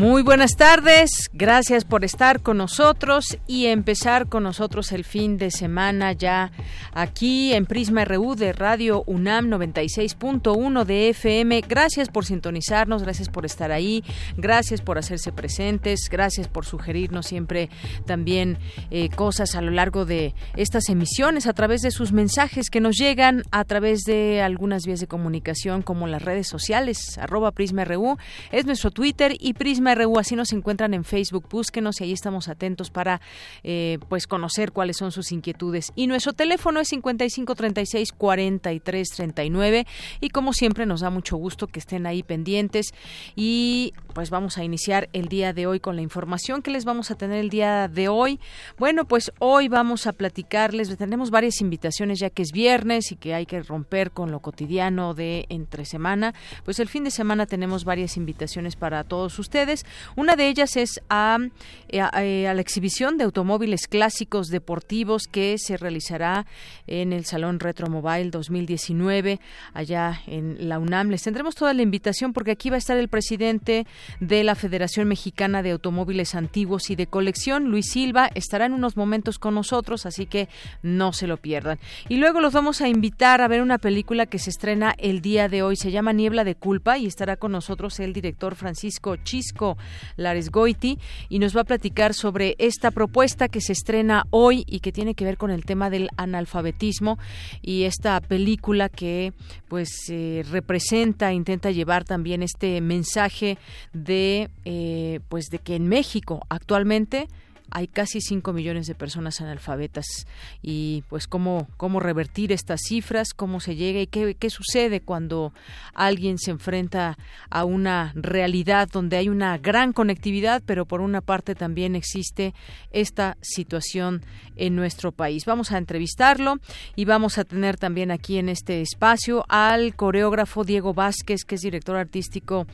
Muy buenas tardes, gracias por estar con nosotros y empezar con nosotros el fin de semana ya aquí en Prisma RU de Radio UNAM 96.1 de FM. Gracias por sintonizarnos, gracias por estar ahí, gracias por hacerse presentes, gracias por sugerirnos siempre también eh, cosas a lo largo de estas emisiones a través de sus mensajes que nos llegan a través de algunas vías de comunicación como las redes sociales, arroba Prisma RU, es nuestro Twitter y Prisma RU, así nos encuentran en Facebook, búsquenos y ahí estamos atentos para eh, pues conocer cuáles son sus inquietudes. Y nuestro teléfono es 5536 4339 y como siempre nos da mucho gusto que estén ahí pendientes y pues vamos a iniciar el día de hoy con la información que les vamos a tener el día de hoy. Bueno, pues hoy vamos a platicarles, tenemos varias invitaciones ya que es viernes y que hay que romper con lo cotidiano de entre semana. Pues el fin de semana tenemos varias invitaciones para todos ustedes una de ellas es eh, eh, a, la exhibición de automóviles clásicos deportivos que se realizará en el Salón Retromobile 2019 allá en la UNAM. Les tendremos toda la invitación porque aquí va a estar el presidente de la Federación Mexicana de Automóviles Antiguos y de Colección, Luis Silva, estará en unos momentos con nosotros, así que no se lo pierdan. Y luego los vamos a invitar a ver una película que se estrena el día de hoy, se llama Niebla de Culpa y estará con nosotros el director Francisco Chisco Lares Goiti y nos va a platicar sobre esta propuesta que se estrena hoy y que tiene que ver con el tema del analfabetismo y esta película que pues eh, representa, intenta llevar también este mensaje de eh, pues de que en México actualmente hay casi 5 millones de personas analfabetas y pues cómo, cómo revertir estas cifras, cómo se llega y qué, qué sucede cuando alguien se enfrenta a una realidad donde hay una gran conectividad, pero por una parte también existe esta situación en nuestro país. Vamos a entrevistarlo y vamos a tener también aquí en este espacio al coreógrafo Diego Vázquez, que es director artístico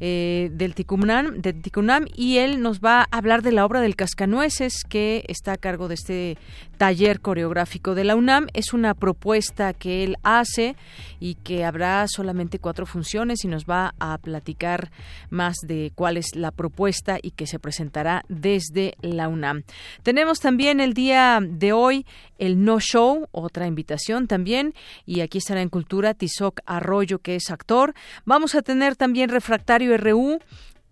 eh, del Ticunam, del Ticunam, y él nos va a hablar de la obra del Cascanueces que está a cargo de este taller coreográfico de la UNAM. Es una propuesta que él hace y que habrá solamente cuatro funciones y nos va a platicar más de cuál es la propuesta y que se presentará desde la UNAM. Tenemos también el día de hoy el No Show, otra invitación también, y aquí estará en Cultura Tizoc Arroyo, que es actor. Vamos a tener también Refractario RU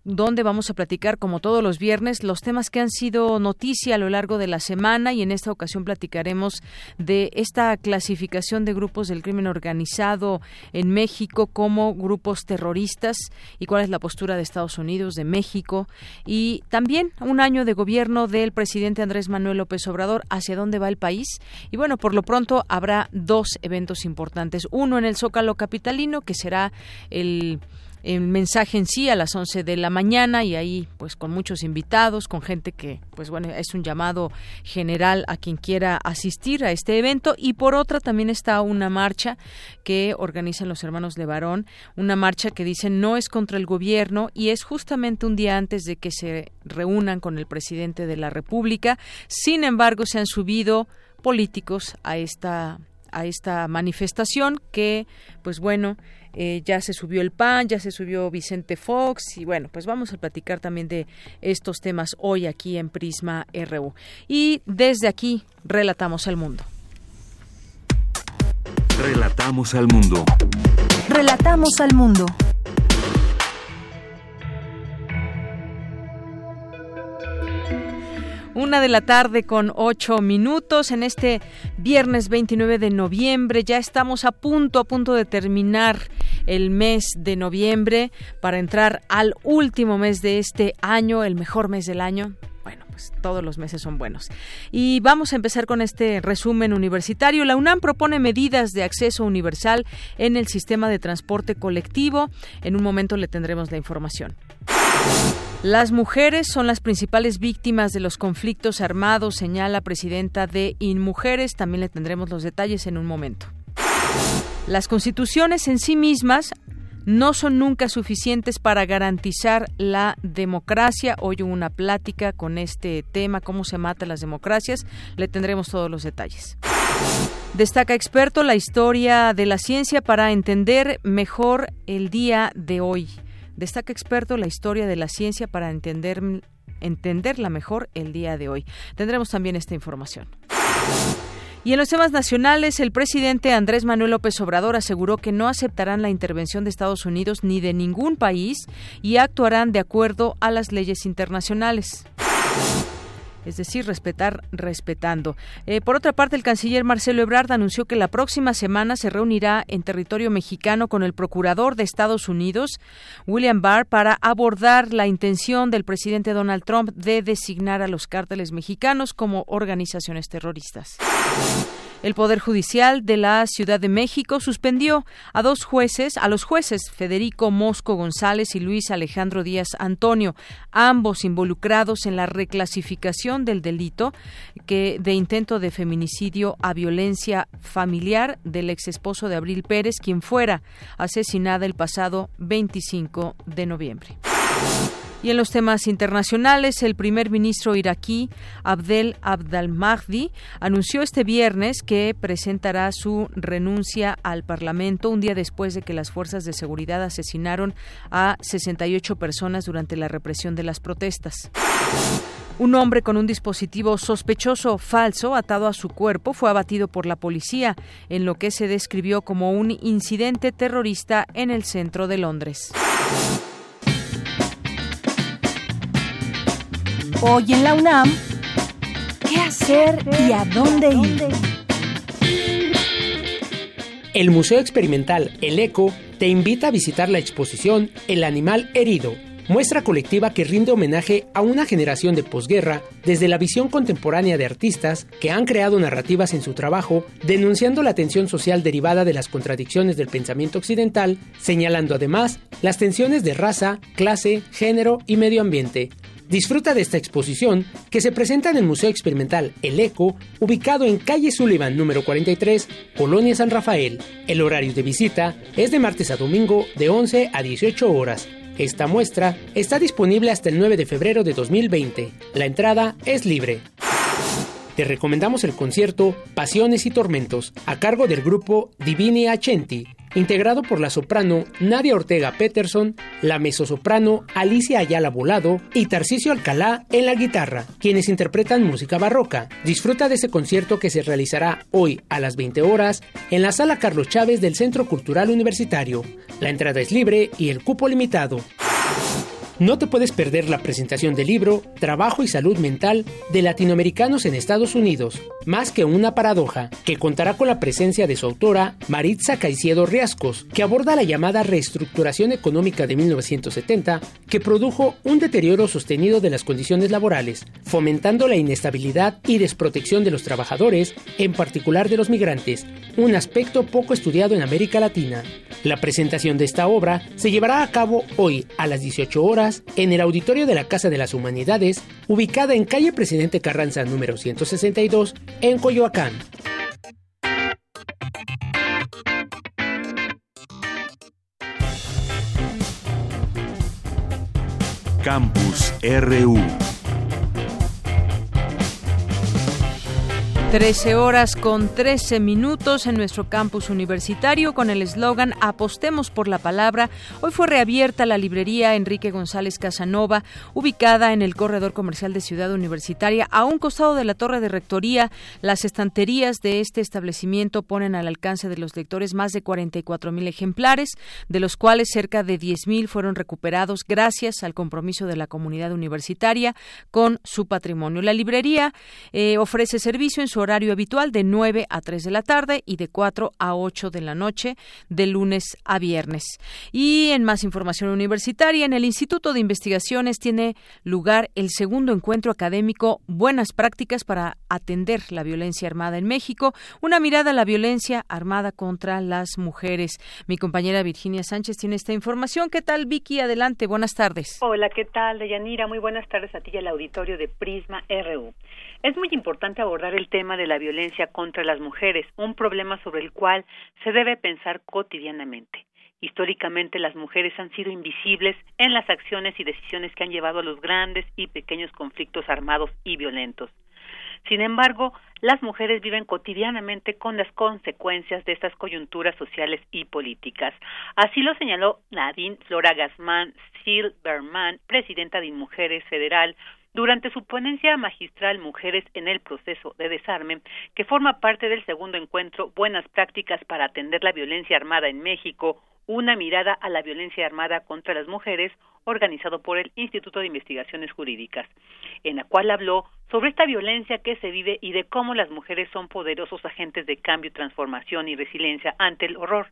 donde vamos a platicar, como todos los viernes, los temas que han sido noticia a lo largo de la semana y en esta ocasión platicaremos de esta clasificación de grupos del crimen organizado en México como grupos terroristas y cuál es la postura de Estados Unidos, de México y también un año de gobierno del presidente Andrés Manuel López Obrador, hacia dónde va el país. Y bueno, por lo pronto habrá dos eventos importantes, uno en el Zócalo Capitalino, que será el el mensaje en sí a las 11 de la mañana y ahí pues con muchos invitados, con gente que pues bueno, es un llamado general a quien quiera asistir a este evento y por otra también está una marcha que organizan los hermanos de Barón, una marcha que dice no es contra el gobierno y es justamente un día antes de que se reúnan con el presidente de la República. Sin embargo, se han subido políticos a esta a esta manifestación que pues bueno eh, ya se subió el PAN, ya se subió Vicente Fox y bueno, pues vamos a platicar también de estos temas hoy aquí en Prisma RU. Y desde aquí relatamos al mundo. Relatamos al mundo. Relatamos al mundo. Una de la tarde con ocho minutos en este viernes 29 de noviembre. Ya estamos a punto, a punto de terminar el mes de noviembre para entrar al último mes de este año, el mejor mes del año. Bueno, pues todos los meses son buenos. Y vamos a empezar con este resumen universitario. La UNAM propone medidas de acceso universal en el sistema de transporte colectivo. En un momento le tendremos la información. Las mujeres son las principales víctimas de los conflictos armados, señala presidenta de InMujeres. También le tendremos los detalles en un momento. Las constituciones en sí mismas no son nunca suficientes para garantizar la democracia. Hoy hubo una plática con este tema, cómo se matan las democracias. Le tendremos todos los detalles. Destaca experto la historia de la ciencia para entender mejor el día de hoy. Destaca experto la historia de la ciencia para entender entenderla mejor el día de hoy. Tendremos también esta información. Y en los temas nacionales, el presidente Andrés Manuel López Obrador aseguró que no aceptarán la intervención de Estados Unidos ni de ningún país y actuarán de acuerdo a las leyes internacionales es decir, respetar respetando. Eh, por otra parte, el canciller Marcelo Ebrard anunció que la próxima semana se reunirá en territorio mexicano con el procurador de Estados Unidos, William Barr, para abordar la intención del presidente Donald Trump de designar a los cárteles mexicanos como organizaciones terroristas. El Poder Judicial de la Ciudad de México suspendió a dos jueces, a los jueces Federico Mosco González y Luis Alejandro Díaz Antonio, ambos involucrados en la reclasificación del delito que de intento de feminicidio a violencia familiar del ex esposo de Abril Pérez, quien fuera asesinada el pasado 25 de noviembre. Y en los temas internacionales, el primer ministro iraquí Abdel Abdalmahdi anunció este viernes que presentará su renuncia al Parlamento un día después de que las fuerzas de seguridad asesinaron a 68 personas durante la represión de las protestas. Un hombre con un dispositivo sospechoso falso atado a su cuerpo fue abatido por la policía en lo que se describió como un incidente terrorista en el centro de Londres. Hoy en la UNAM, ¿qué hacer y a dónde ir? El Museo Experimental El Eco te invita a visitar la exposición El animal herido, muestra colectiva que rinde homenaje a una generación de posguerra desde la visión contemporánea de artistas que han creado narrativas en su trabajo denunciando la tensión social derivada de las contradicciones del pensamiento occidental, señalando además las tensiones de raza, clase, género y medio ambiente, Disfruta de esta exposición que se presenta en el Museo Experimental El Eco, ubicado en calle Sullivan número 43, Colonia San Rafael. El horario de visita es de martes a domingo de 11 a 18 horas. Esta muestra está disponible hasta el 9 de febrero de 2020. La entrada es libre. Te recomendamos el concierto Pasiones y Tormentos, a cargo del grupo Divini Acenti, integrado por la soprano Nadia Ortega Peterson, la mezzosoprano Alicia Ayala Volado y Tarcisio Alcalá en la guitarra, quienes interpretan música barroca. Disfruta de ese concierto que se realizará hoy a las 20 horas en la Sala Carlos Chávez del Centro Cultural Universitario. La entrada es libre y el cupo limitado. No te puedes perder la presentación del libro Trabajo y Salud Mental de Latinoamericanos en Estados Unidos, más que una paradoja, que contará con la presencia de su autora, Maritza Caicedo Riascos, que aborda la llamada reestructuración económica de 1970, que produjo un deterioro sostenido de las condiciones laborales, fomentando la inestabilidad y desprotección de los trabajadores, en particular de los migrantes, un aspecto poco estudiado en América Latina. La presentación de esta obra se llevará a cabo hoy a las 18 horas en el auditorio de la Casa de las Humanidades, ubicada en calle Presidente Carranza número 162, en Coyoacán. Campus RU 13 horas con 13 minutos en nuestro campus universitario con el eslogan Apostemos por la palabra. Hoy fue reabierta la librería Enrique González Casanova, ubicada en el corredor comercial de Ciudad Universitaria, a un costado de la torre de rectoría. Las estanterías de este establecimiento ponen al alcance de los lectores más de 44 mil ejemplares, de los cuales cerca de 10 mil fueron recuperados gracias al compromiso de la comunidad universitaria con su patrimonio. La librería eh, ofrece servicio en su horario habitual de 9 a 3 de la tarde y de 4 a 8 de la noche, de lunes a viernes. Y en más información universitaria, en el Instituto de Investigaciones tiene lugar el segundo encuentro académico Buenas Prácticas para atender la violencia armada en México, una mirada a la violencia armada contra las mujeres. Mi compañera Virginia Sánchez tiene esta información. ¿Qué tal, Vicky? Adelante, buenas tardes. Hola, ¿qué tal, Deyanira? Muy buenas tardes a ti y al auditorio de Prisma RU. Es muy importante abordar el tema de la violencia contra las mujeres, un problema sobre el cual se debe pensar cotidianamente. Históricamente las mujeres han sido invisibles en las acciones y decisiones que han llevado a los grandes y pequeños conflictos armados y violentos. Sin embargo, las mujeres viven cotidianamente con las consecuencias de estas coyunturas sociales y políticas. Así lo señaló Nadine Flora Gazmán Silberman, presidenta de Mujeres Federal, durante su ponencia magistral Mujeres en el proceso de desarme, que forma parte del segundo encuentro Buenas prácticas para atender la violencia armada en México, una mirada a la violencia armada contra las mujeres, organizado por el Instituto de Investigaciones Jurídicas, en la cual habló sobre esta violencia que se vive y de cómo las mujeres son poderosos agentes de cambio, transformación y resiliencia ante el horror.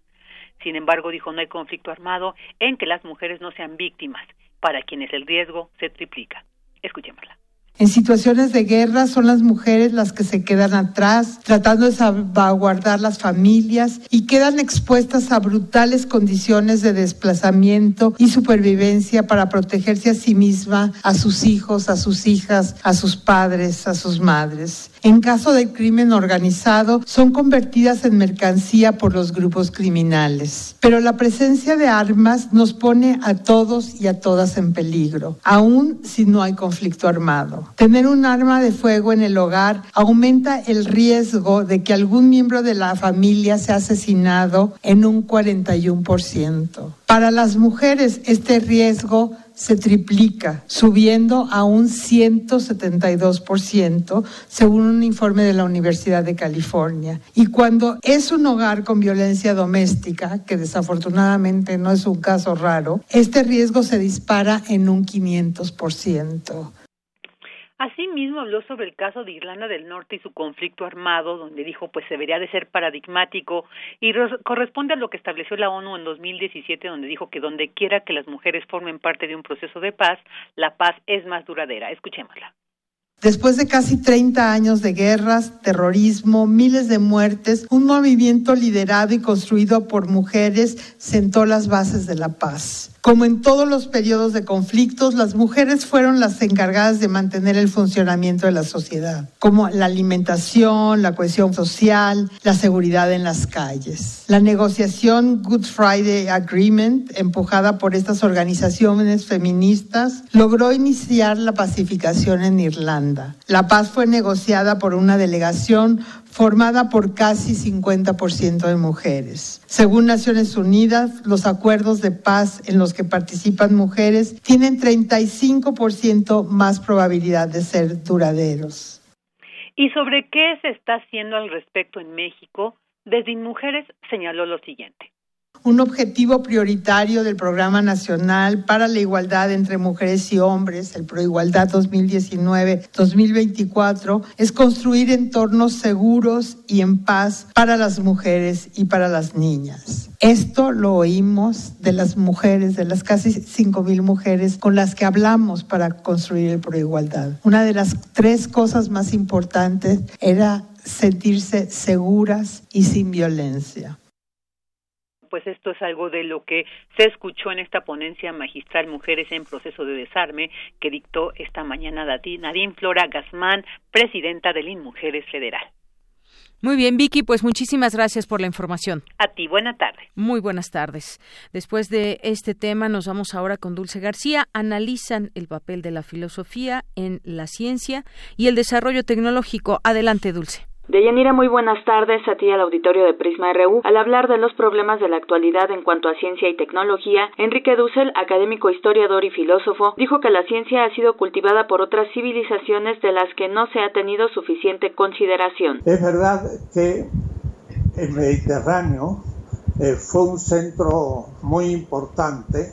Sin embargo, dijo, no hay conflicto armado en que las mujeres no sean víctimas, para quienes el riesgo se triplica. Escuchémosla. En situaciones de guerra son las mujeres las que se quedan atrás, tratando de salvaguardar las familias y quedan expuestas a brutales condiciones de desplazamiento y supervivencia para protegerse a sí misma, a sus hijos, a sus hijas, a sus padres, a sus madres. En caso de crimen organizado, son convertidas en mercancía por los grupos criminales. Pero la presencia de armas nos pone a todos y a todas en peligro, aun si no hay conflicto armado. Tener un arma de fuego en el hogar aumenta el riesgo de que algún miembro de la familia sea asesinado en un 41%. Para las mujeres este riesgo se triplica, subiendo a un 172%, según un informe de la Universidad de California. Y cuando es un hogar con violencia doméstica, que desafortunadamente no es un caso raro, este riesgo se dispara en un 500%. Asimismo habló sobre el caso de Irlanda del Norte y su conflicto armado, donde dijo pues debería de ser paradigmático y corresponde a lo que estableció la ONU en 2017, donde dijo que donde quiera que las mujeres formen parte de un proceso de paz, la paz es más duradera. Escuchémosla. Después de casi 30 años de guerras, terrorismo, miles de muertes, un movimiento liderado y construido por mujeres sentó las bases de la paz. Como en todos los periodos de conflictos, las mujeres fueron las encargadas de mantener el funcionamiento de la sociedad, como la alimentación, la cohesión social, la seguridad en las calles. La negociación Good Friday Agreement, empujada por estas organizaciones feministas, logró iniciar la pacificación en Irlanda. La paz fue negociada por una delegación formada por casi 50% de mujeres. Según Naciones Unidas, los acuerdos de paz en los que participan mujeres tienen 35% más probabilidad de ser duraderos. ¿Y sobre qué se está haciendo al respecto en México? Desde Mujeres señaló lo siguiente un objetivo prioritario del Programa Nacional para la Igualdad entre Mujeres y Hombres, el Proigualdad 2019-2024, es construir entornos seguros y en paz para las mujeres y para las niñas. Esto lo oímos de las mujeres, de las casi 5.000 mujeres con las que hablamos para construir el Proigualdad. Una de las tres cosas más importantes era sentirse seguras y sin violencia pues esto es algo de lo que se escuchó en esta ponencia magistral Mujeres en Proceso de Desarme que dictó esta mañana Nadine Flora Gazmán, presidenta del INMujeres Federal. Muy bien, Vicky, pues muchísimas gracias por la información. A ti, buena tarde. Muy buenas tardes. Después de este tema, nos vamos ahora con Dulce García. Analizan el papel de la filosofía en la ciencia y el desarrollo tecnológico. Adelante, Dulce. Deyanira, muy buenas tardes a ti al auditorio de Prisma RU. Al hablar de los problemas de la actualidad en cuanto a ciencia y tecnología, Enrique Dussel, académico, historiador y filósofo, dijo que la ciencia ha sido cultivada por otras civilizaciones de las que no se ha tenido suficiente consideración. Es verdad que el Mediterráneo eh, fue un centro muy importante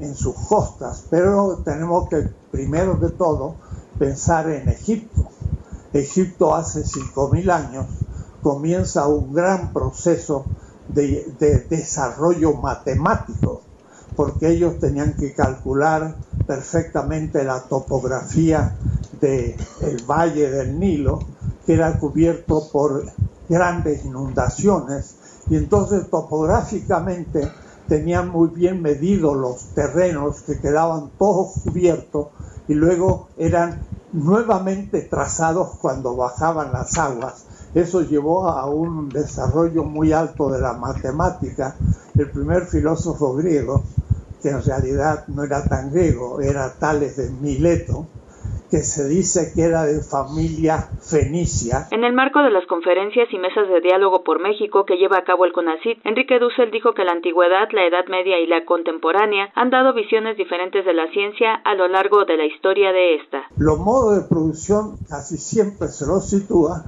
en sus costas, pero tenemos que primero de todo pensar en Egipto Egipto hace 5.000 años comienza un gran proceso de, de desarrollo matemático, porque ellos tenían que calcular perfectamente la topografía del valle del Nilo, que era cubierto por grandes inundaciones, y entonces topográficamente tenían muy bien medidos los terrenos que quedaban todos cubiertos y luego eran nuevamente trazados cuando bajaban las aguas. Eso llevó a un desarrollo muy alto de la matemática. El primer filósofo griego, que en realidad no era tan griego, era Tales de Mileto, que se dice que era de familia fenicia. En el marco de las conferencias y mesas de diálogo por México que lleva a cabo el CONACYT, Enrique Dussel dijo que la antigüedad, la Edad Media y la contemporánea han dado visiones diferentes de la ciencia a lo largo de la historia de esta. Los modos de producción casi siempre se los sitúa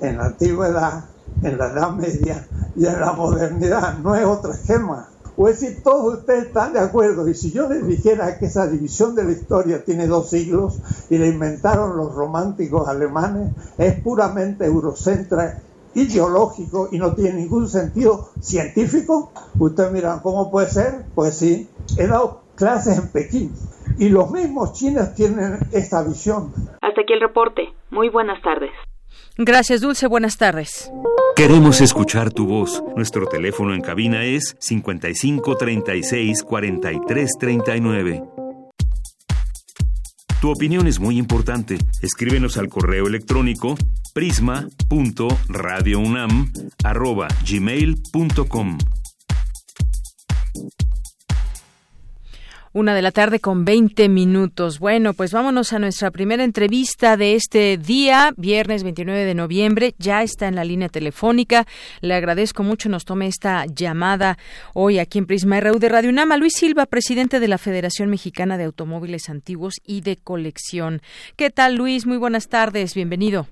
en la antigüedad, en la Edad Media y en la modernidad, no es otro esquema. O es todos ustedes están de acuerdo. Y si yo les dijera que esa división de la historia tiene dos siglos y la inventaron los románticos alemanes, es puramente eurocentra, ideológico y no tiene ningún sentido científico, ustedes miran, ¿cómo puede ser? Pues sí, he dado clases en Pekín y los mismos chinos tienen esta visión. Hasta aquí el reporte. Muy buenas tardes. Gracias, Dulce. Buenas tardes. Queremos escuchar tu voz. Nuestro teléfono en cabina es 55 36 43 39. Tu opinión es muy importante. Escríbenos al correo electrónico prisma.radiounam@gmail.com. Una de la tarde con 20 minutos. Bueno, pues vámonos a nuestra primera entrevista de este día, viernes 29 de noviembre. Ya está en la línea telefónica. Le agradezco mucho nos tome esta llamada hoy aquí en Prisma RU de Radio Nama. Luis Silva, presidente de la Federación Mexicana de Automóviles Antiguos y de Colección. ¿Qué tal, Luis? Muy buenas tardes. Bienvenido.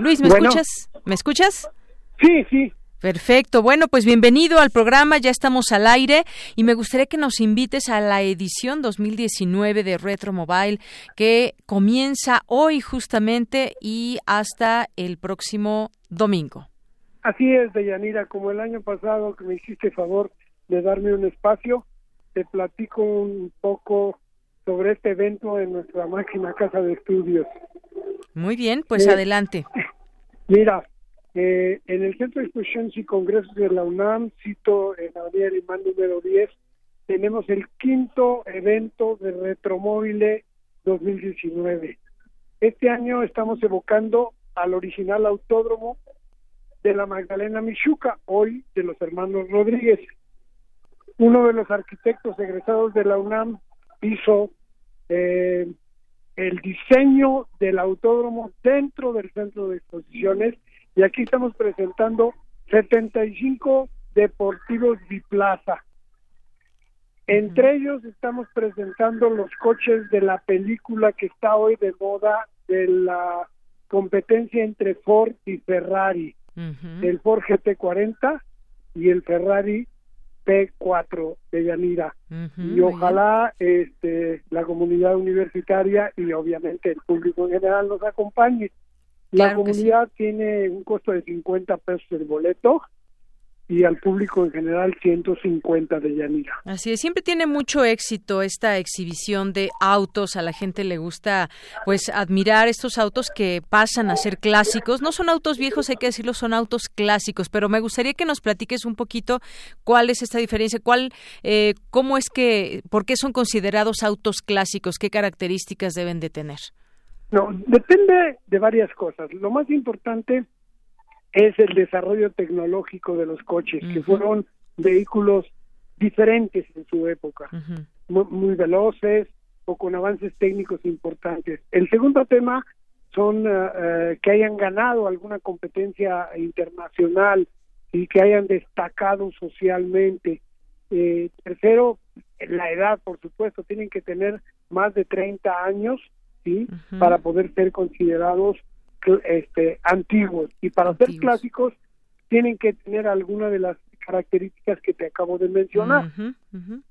Luis, ¿me escuchas? ¿Me escuchas? Sí, sí. Perfecto. Bueno, pues bienvenido al programa. Ya estamos al aire y me gustaría que nos invites a la edición 2019 de Retro Mobile que comienza hoy justamente y hasta el próximo domingo. Así es, Deyanira, como el año pasado que me hiciste favor de darme un espacio, te platico un poco sobre este evento en nuestra máxima casa de estudios. Muy bien, pues Eh, adelante. Mira, eh, en el Centro de Exposiciones y Congresos de la UNAM, cito en Avenida Limán número 10, tenemos el quinto evento de Retromóvil 2019. Este año estamos evocando al original autódromo de la Magdalena Michuca, hoy de los hermanos Rodríguez. Uno de los arquitectos egresados de la UNAM hizo eh, el diseño del autódromo dentro del centro de exposiciones y aquí estamos presentando 75 deportivos biplaza. Entre ellos estamos presentando los coches de la película que está hoy de moda de la competencia entre Ford y Ferrari, el Ford GT40 y el Ferrari P4 de Yanira. y ojalá este, la comunidad universitaria y obviamente el público en general nos acompañe. La Claro que sí. comunidad tiene un costo de 50 pesos el boleto y al público en general 150 de Yanira. Así es, siempre tiene mucho éxito esta exhibición de autos, a la gente le gusta pues admirar estos autos que pasan a ser clásicos, no son autos viejos, hay que decirlo, son autos clásicos, pero me gustaría que nos platiques un poquito cuál es esta diferencia, cuál, eh, cómo es que, por qué son considerados autos clásicos, qué características deben de tener. No, depende de varias cosas. Lo más importante es el desarrollo tecnológico de los coches, que fueron vehículos diferentes en su época, muy, muy veloces o con avances técnicos importantes. El segundo tema son eh, que hayan ganado alguna competencia internacional y que hayan destacado socialmente. Eh, tercero, la edad, por supuesto, tienen que tener más de 30 años, ¿sí? Para poder ser considerados este, antiguos. Y para ser clásicos, tienen que tener alguna de las características que te acabo de mencionar. Ujú, ujú.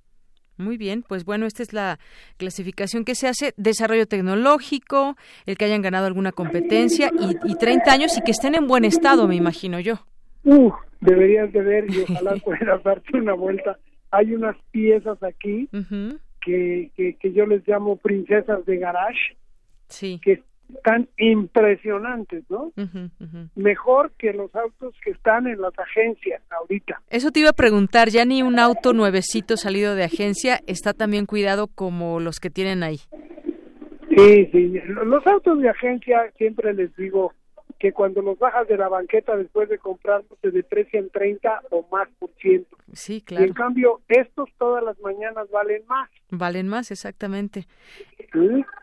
Muy bien, pues bueno, esta es la clasificación que se hace, desarrollo tecnológico, el que hayan ganado alguna competencia y, y 30 años y que estén en buen estado, me imagino yo. Uh, deberías de ver y ojalá puedas darte una vuelta. Hay unas piezas aquí que, que, que, yo les llamo princesas de garage, sí. que están impresionantes, ¿no? Mejor que los autos que están en las agencias ahorita. Eso te iba a preguntar, ya ni un auto nuevecito salido de agencia está también cuidado como los que tienen ahí. Sí, sí, los autos de agencia siempre les digo que cuando los bajas de la banqueta después de comprarlos se deprecian 30 o más por ciento. Sí, claro. Y en cambio, estos todas las mañanas valen más. Valen más, exactamente.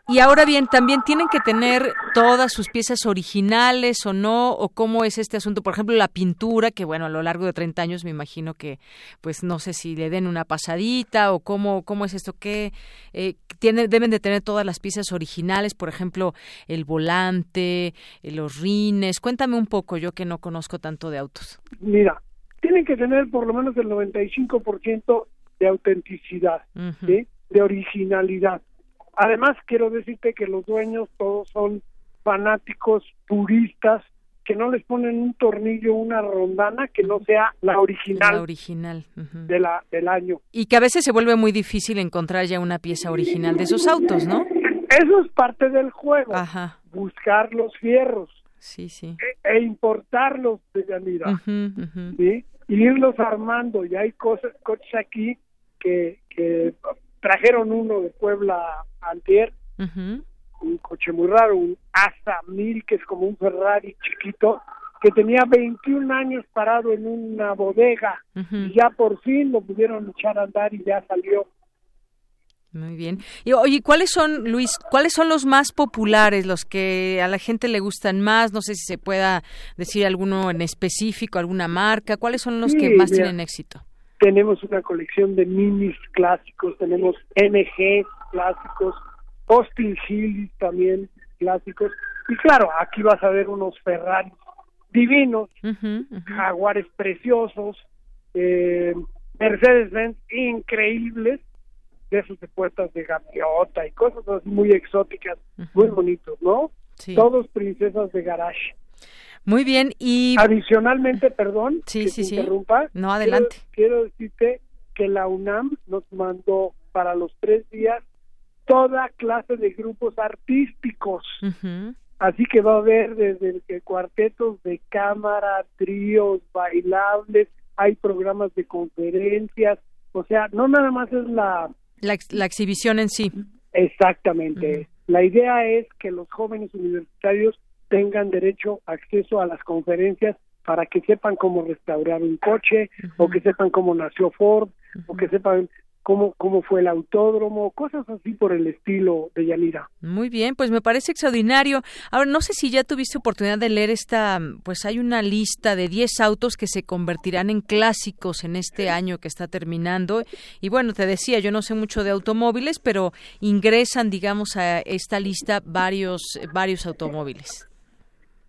Y ahora bien, también tienen que tener todas sus piezas originales o no, o cómo es este asunto. Por ejemplo, la pintura, que bueno, a lo largo de 30 años me imagino que, pues no sé si le den una pasadita o cómo, cómo es esto. Que eh, tiene, deben de tener todas las piezas originales, por ejemplo, el volante, eh, los rines. Cuéntame un poco, yo que no conozco tanto de autos. Mira, tienen que tener por lo menos el 95% de autenticidad, de originalidad. Además, quiero decirte que los dueños todos son fanáticos, puristas, que no les ponen un tornillo, una rondana que no sea la original, la original. de la, del año. Y que a veces se vuelve muy difícil encontrar ya una pieza original de esos autos, ¿no? Eso es parte del juego, Ajá. buscar los fierros sí, sí. E, e importarlos de Yanira, ¿sí? Y irlos armando. Y hay cosas, coches aquí que, que trajeron uno de Puebla antier, un coche muy raro, un Asa 1000, que es como un Ferrari chiquito, que tenía 21 años parado en una bodega y ya por fin lo pudieron echar a andar y ya salió muy bien. Y oye, ¿cuáles son, Luis, cuáles son los más populares, los que a la gente le gustan más? No sé si se pueda decir alguno en específico, alguna marca. ¿Cuáles son los que más tienen éxito? Tenemos una colección de minis clásicos, tenemos MG clásicos, Austin Hill también clásicos. Y claro, aquí vas a ver unos Ferrari divinos, Jaguares preciosos, eh, Mercedes-Benz increíbles de esos de puertas de gaviota y cosas así muy exóticas, muy bonitos, ¿no? Todos princesas de garage. Muy bien, y... Adicionalmente, perdón, sí, que sí, sí. interrumpa. No, adelante. Quiero, decirte que la UNAM nos mandó para los tres días toda clase de grupos artísticos. Así que va a haber desde cuartetos de cámara, tríos, bailables, hay programas de conferencias, o sea, no nada más es la la, la exhibición en sí. Exactamente. La idea es que los jóvenes universitarios tengan derecho acceso a las conferencias para que sepan cómo restaurar un coche o que sepan cómo nació Ford o que sepan cómo, cómo fue el autódromo, cosas así por el estilo de Yanira. Muy bien, pues me parece extraordinario. Ahora, no sé si ya tuviste oportunidad de leer esta, pues hay una lista de 10 autos que se convertirán en clásicos en este año que está terminando. Y bueno, te decía, yo no sé mucho de automóviles, pero ingresan, digamos, a esta lista varios, varios automóviles.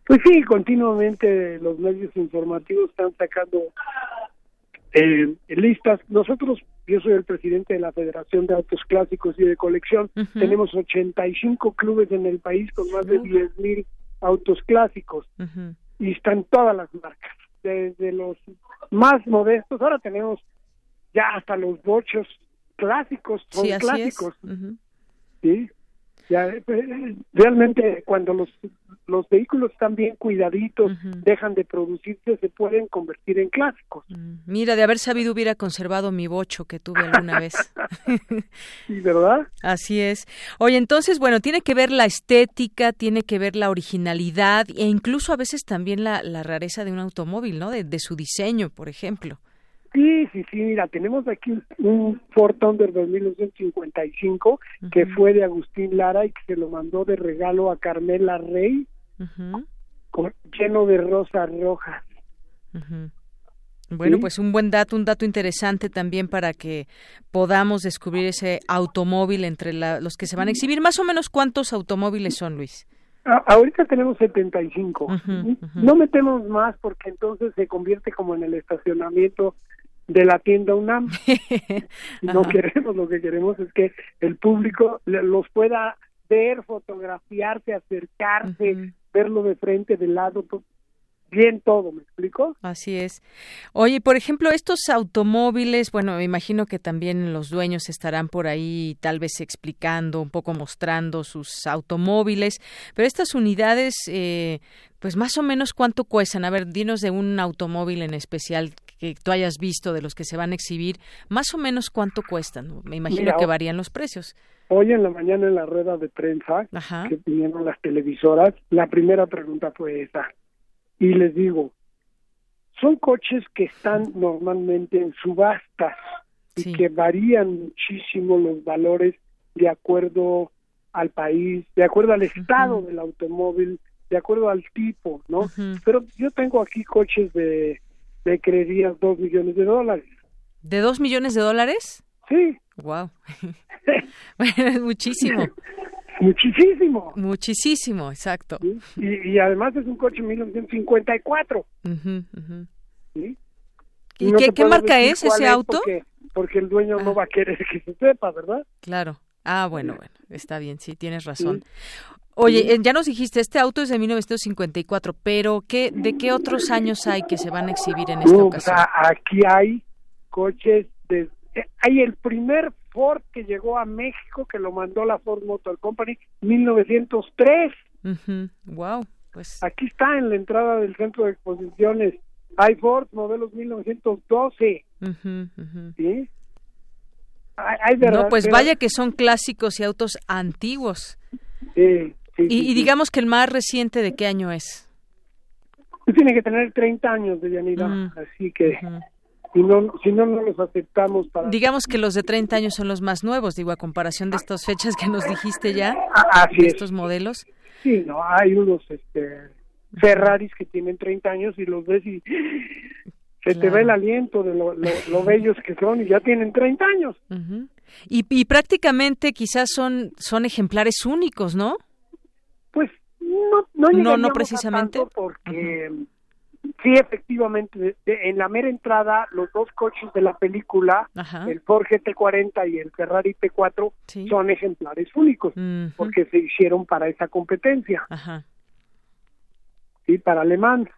Pues sí, continuamente los medios informativos están sacando eh, listas. Nosotros yo soy el presidente de la Federación de Autos Clásicos y de Colección. Tenemos 85 clubes en el país con más de 10.000 mil autos clásicos y están todas las marcas, desde los más modestos. Ahora tenemos ya hasta los bochos clásicos, son clásicos. Sí, eh, realmente cuando los los vehículos están bien cuidaditos, dejan de producirse, se pueden convertir en clásicos. Mm, mira, de haber sabido hubiera conservado mi bocho que tuve alguna vez. sí, ¿verdad? Así es. Oye, entonces, bueno, tiene que ver la estética, tiene que ver la originalidad e incluso a veces también la, la rareza de un automóvil, ¿no? de su diseño, por ejemplo. Sí, sí, sí, mira, tenemos aquí un Ford Thunder 1955 que fue de Agustín Lara y que se lo mandó de regalo a Carmela Rey, lleno de rosas rojas. Bueno, pues un buen dato, un dato interesante también para que podamos descubrir ese automóvil entre los que se van a exhibir. Más o menos, ¿cuántos automóviles son, Luis? ahorita tenemos 75. No metemos más porque entonces se convierte como en el estacionamiento de la tienda UNAM. no queremos, lo que queremos es que el público los pueda ver, fotografiarse, acercarse, verlo de frente, de lado, bien todo, ¿me explico? Así es. Oye, por ejemplo, estos automóviles, bueno, me imagino que también los dueños estarán por ahí tal vez explicando, un poco mostrando sus automóviles, pero estas unidades, eh, pues más o menos cuánto cuestan. A ver, dinos de un automóvil en especial que tú hayas visto de los que se van a exhibir, más o menos cuánto cuestan. Me imagino que varían los precios. Hoy en la mañana en la rueda de prensa que vinieron las televisoras, la primera pregunta fue esa y les digo, son coches que están normalmente en subastas y que varían muchísimo los valores de acuerdo al país, de acuerdo al estado del automóvil, de acuerdo al tipo, ¿no? Pero yo tengo aquí coches de, de creerías dos millones de dólares. ¿De dos millones de dólares? Sí. Wow. bueno, es muchísimo. Muchísimo. Muchísimo, exacto. Y, además es un coche 1954. ¿Sí? ¿Y qué, qué marca es ese auto? Porque, el dueño no ah. va a querer que se sepa, ¿verdad? Claro. Ah, bueno, bueno, está bien, sí, tienes razón. Oye, eh, ya nos dijiste, este auto es de 1954, pero ¿qué, ¿de qué otros años hay que se van a exhibir en esta ocasión? aquí hay coches, de, eh, hay el primer Ford que llegó a México, que lo mandó la Ford Motor Company, 1903. Wow, pues. Aquí está en la entrada del centro de exposiciones. Hay Ford modelos 1912. ¿Sí? Hay, no, pues vaya que son clásicos y autos antiguos. Sí, y, digamos que el más reciente, ¿de qué año es? Tiene que tener 30 años de Yanira, mm. así que si no, si no, no los aceptamos para... Digamos que los de 30 años son los más nuevos, digo, a comparación de estas fechas que nos dijiste ya, ah, de estos modelos. Sí, no, hay unos este, Ferraris que tienen 30 años y los ves y se te ve el aliento de lo, lo, bellos que son y ya tienen 30 años. y, y prácticamente quizás son, son ejemplares únicos, ¿no? Pues no, no, no, no precisamente. porque sí, efectivamente, en la mera entrada, los dos coches de la película, el Ford GT40 y el Ferrari P4, son ejemplares únicos, porque se hicieron para esa competencia. Ajá. Sí, para alemán.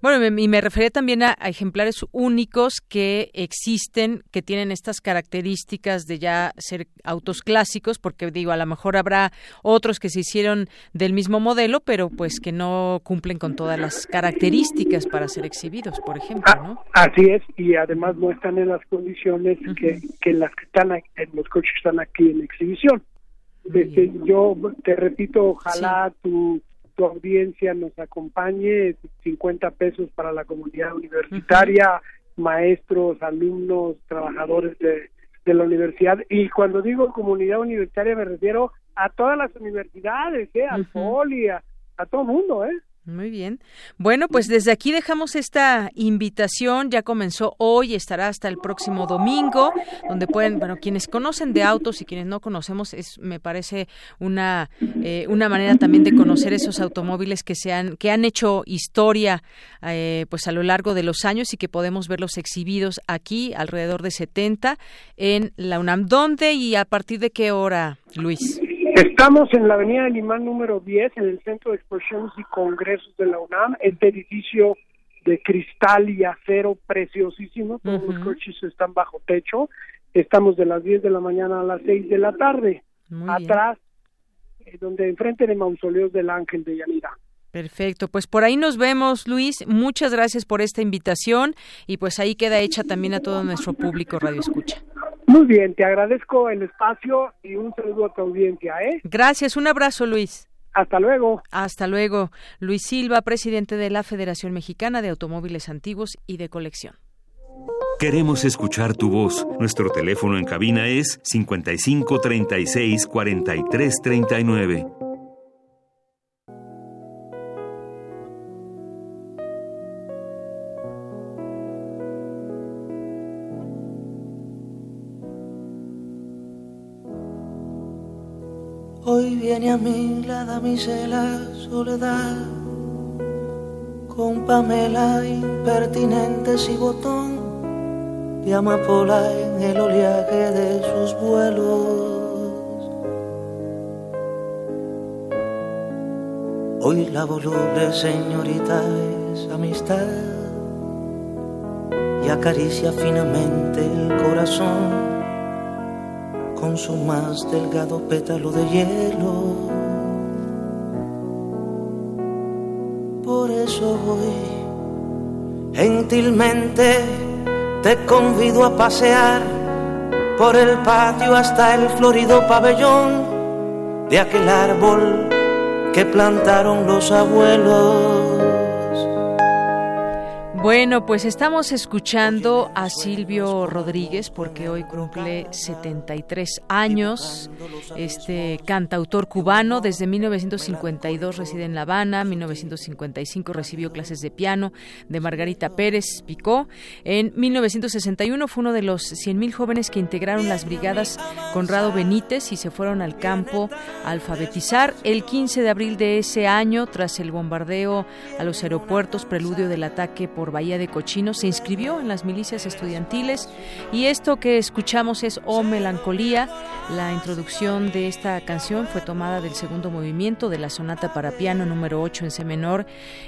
Bueno, y me refería también a, ejemplares únicos que existen, que tienen estas características de ya ser autos clásicos, porque digo, a lo mejor habrá otros que se hicieron del mismo modelo, pero pues que no cumplen con todas las características para ser exhibidos, por ejemplo, ¿no? así es, y además no están en las condiciones que, que las que están en los coches están aquí en exhibición. Este, yo te repito, ojalá tu tu audiencia nos acompañe, 50 pesos para la comunidad universitaria, maestros, alumnos, trabajadores de, de la universidad. Y cuando digo comunidad universitaria me refiero a todas las universidades, ¿eh? al FOLI, a, a todo mundo, ¿eh? Muy bien. Bueno, pues desde aquí dejamos esta invitación. Ya comenzó hoy, estará hasta el próximo domingo, donde pueden, bueno, quienes conocen de autos y quienes no conocemos, es, me parece una eh, una manera también de conocer esos automóviles que se han que han hecho historia, eh, pues a lo largo de los años y que podemos verlos exhibidos aquí alrededor de 70 en la UNAM. ¿Dónde y a partir de qué hora, Luis? Estamos en la avenida del Imán número 10, en el Centro de Exposiciones y Congresos de la UNAM, este edificio de cristal y acero preciosísimo, todos los coches están bajo techo, estamos de las 10 de la mañana a las 6 de la tarde, atrás, eh, donde enfrente de Mausoleos del Ángel de Yanira. Perfecto, pues por ahí nos vemos, Luis. Muchas gracias por esta invitación. Y pues ahí queda hecha también a todo nuestro público Radio Escucha. Muy bien, te agradezco el espacio y un saludo a tu audiencia, ¿eh? Gracias, un abrazo, Luis. Hasta luego. Hasta luego. Luis Silva, presidente de la Federación Mexicana de Automóviles Antiguos y de Colección. Queremos escuchar tu voz. Nuestro teléfono en cabina es 55 36 43 39. Viene a mí la damisela soledad con Pamela impertinentes y botón de amapola en el oleaje de sus vuelos. Hoy la voluble señorita es amistad y acaricia finamente el corazón con su más delgado pétalo de hielo. Por eso hoy gentilmente te convido a pasear por el patio hasta el florido pabellón de aquel árbol que plantaron los abuelos. Bueno, pues estamos escuchando a Silvio Rodríguez porque hoy cumple 73 años. Este cantautor cubano desde 1952 reside en La Habana, 1955 recibió clases de piano de Margarita Pérez Picó. En 1961 fue uno de los 100.000 jóvenes que integraron las brigadas Conrado Benítez y se fueron al campo a alfabetizar. El 15 de abril de ese año, tras el bombardeo a los aeropuertos, preludio del ataque por Bahía de Cochino, se inscribió en las milicias estudiantiles y esto que escuchamos es O Melancolía. La introducción de esta canción fue tomada del segundo movimiento de la sonata para piano número 8 en C menor,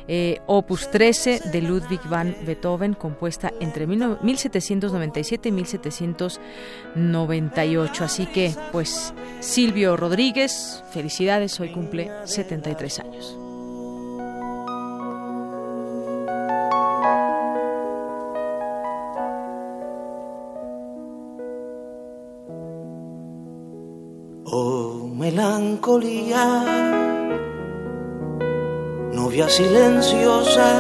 eh, opus 13 de Ludwig van Beethoven, compuesta entre 1797 y 1798. Así que, pues, Silvio Rodríguez, felicidades, hoy cumple 73 años. Melancolía, novia silenciosa,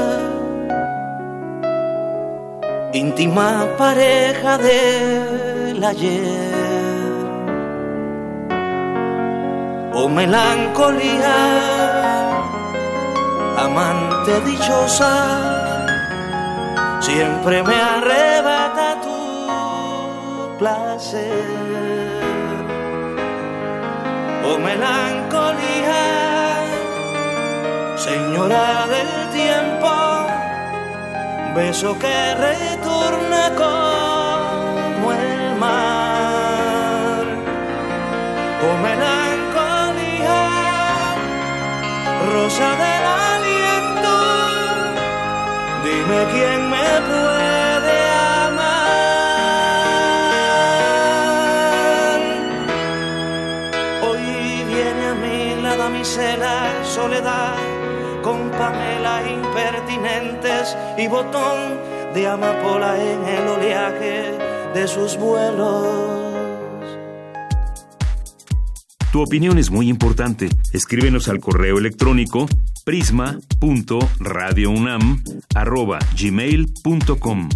íntima pareja del ayer. Oh melancolía, amante dichosa, siempre me arrebata tu placer oh melancolía, señora del tiempo, beso que retorna como el mar, oh melancolía, rosa del aliento, dime quién me puede la soledad con Pamela impertinentes y botón de amapola en el oleaje de sus vuelos. Tu opinión es muy importante. Escríbenos al correo electrónico prisma.radiounam@gmail.com.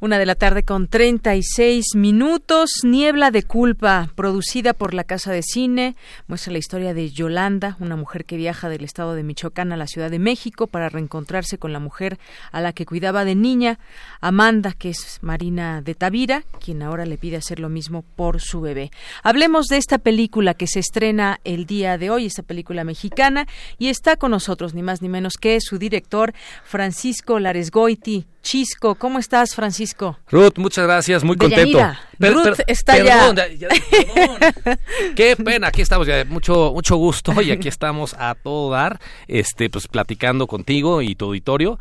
Una de la tarde con 36 minutos. Niebla de culpa, producida por la Casa de Cine, muestra la historia de Yolanda, una mujer que viaja del estado de Michoacán a la Ciudad de México para reencontrarse con la mujer a la que cuidaba de niña, Amanda, que es Marina de Tavira, quien ahora le pide hacer lo mismo por su bebé. Hablemos de esta película que se estrena el día de hoy, esta película mexicana, y está con nosotros ni más ni menos que su director, Francisco Laresgoiti. Chisco. ¿Cómo estás, Francisco? Ruth, muchas gracias, muy contento. Ruth está ya. Qué pena, aquí estamos ya, mucho mucho gusto y aquí estamos a todo dar, este pues platicando contigo y tu auditorio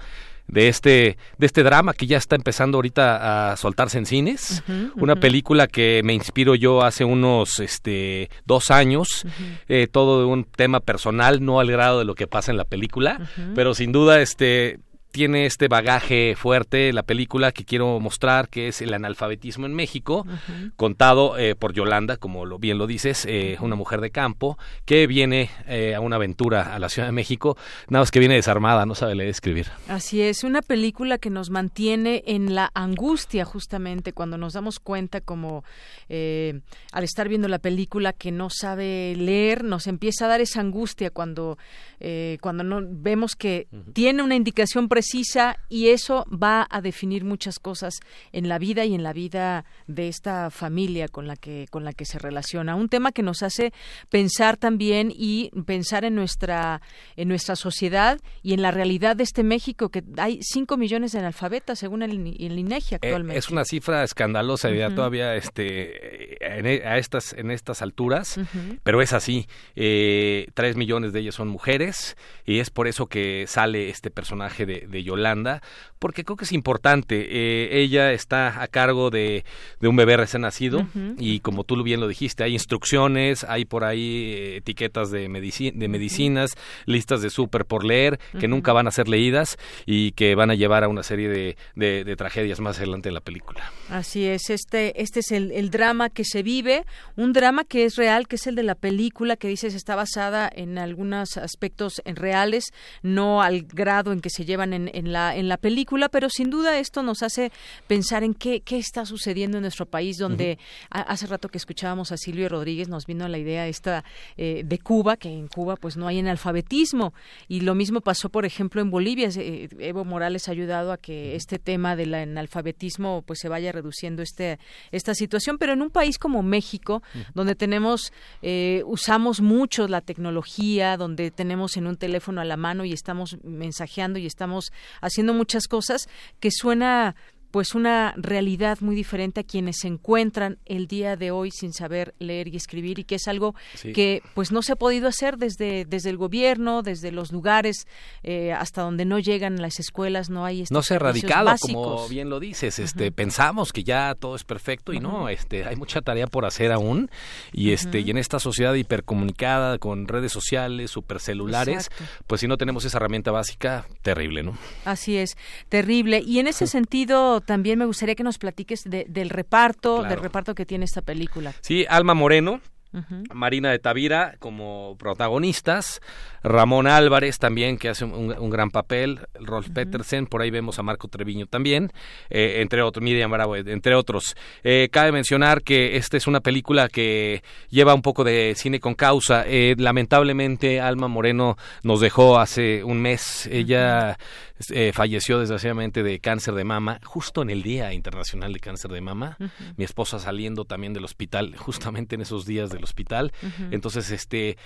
de este de este drama que ya está empezando ahorita a soltarse en cines una película que me inspiro yo hace unos este dos años eh, todo de un tema personal no al grado de lo que pasa en la película pero sin duda este tiene este bagaje fuerte la película que quiero mostrar, que es el analfabetismo en México, contado eh, por Yolanda, como lo, bien lo dices, eh, una mujer de campo que viene eh, a una aventura a la Ciudad de México, nada más que viene desarmada, no sabe leer escribir. Así es, una película que nos mantiene en la angustia justamente cuando nos damos cuenta como al estar viendo la película que no sabe leer, nos empieza a dar esa angustia cuando, cuando no, vemos que tiene una indicación precisa precisa y eso va a definir muchas cosas en la vida y en la vida de esta familia con la que con la que se relaciona. Un tema que nos hace pensar también y pensar en nuestra en nuestra sociedad y en la realidad de este México que hay 5 millones de analfabetas según el, el INEGI eh, actualmente. es una cifra escandalosa ya todavía este e, a estas en estas alturas, pero es así. Eh, tres millones de ellas son mujeres y es por eso que sale este personaje de, de Yolanda, porque creo que es importante. Eh, ella está a cargo de, de un bebé recién nacido y como tú bien lo dijiste, hay instrucciones, hay por ahí eh, etiquetas de, de medicinas, listas de súper por leer que nunca van a ser leídas y que van a llevar a una serie de, de, tragedias más adelante en la película. Así es, este, este es el, el, drama que se vive, un drama que es real, que es el de la película, que dices está basada en algunos aspectos reales, no al grado en que se llevan en, en, la, en la película pero sin duda esto nos hace pensar en qué, qué está sucediendo en nuestro país, donde hace rato que escuchábamos a Silvio Rodríguez nos vino la idea esta eh, de Cuba, que en Cuba pues no hay analfabetismo. Y lo mismo pasó por ejemplo en Bolivia. Eh, Evo Morales ha ayudado a que este tema del analfabetismo pues se vaya reduciendo este esta situación, pero en un país como México, donde tenemos eh, usamos mucho la tecnología, donde tenemos en un teléfono a la mano y estamos mensajeando y estamos haciendo muchas cosas que suena pues una realidad muy diferente a quienes se encuentran el día de hoy sin saber leer y escribir y que es algo que pues no se ha podido hacer desde desde el gobierno desde los lugares eh, hasta donde no llegan las escuelas no hay no se ha erradicado como bien lo dices este pensamos que ya todo es perfecto y no este hay mucha tarea por hacer aún y este y en esta sociedad hipercomunicada con redes sociales supercelulares pues si no tenemos esa herramienta básica terrible no así es terrible. Y en ese sentido también me gustaría que nos platiques del reparto, del reparto que tiene esta película. Sí, Alma Moreno, Marina de Tavira como protagonistas, Ramón Álvarez también que hace un, gran papel, Rolf Petersen, por ahí vemos a Marco Treviño también, eh, entre otros, Miriam Bravo, entre otros. Eh, cabe mencionar que esta es una película que lleva un poco de cine con causa. Eh, lamentablemente Alma Moreno nos dejó hace un mes, ella falleció desgraciadamente de cáncer de mama, justo en el Día Internacional de Cáncer de Mama, mi esposa saliendo también del hospital, justamente en esos días del hospital. Entonces, este,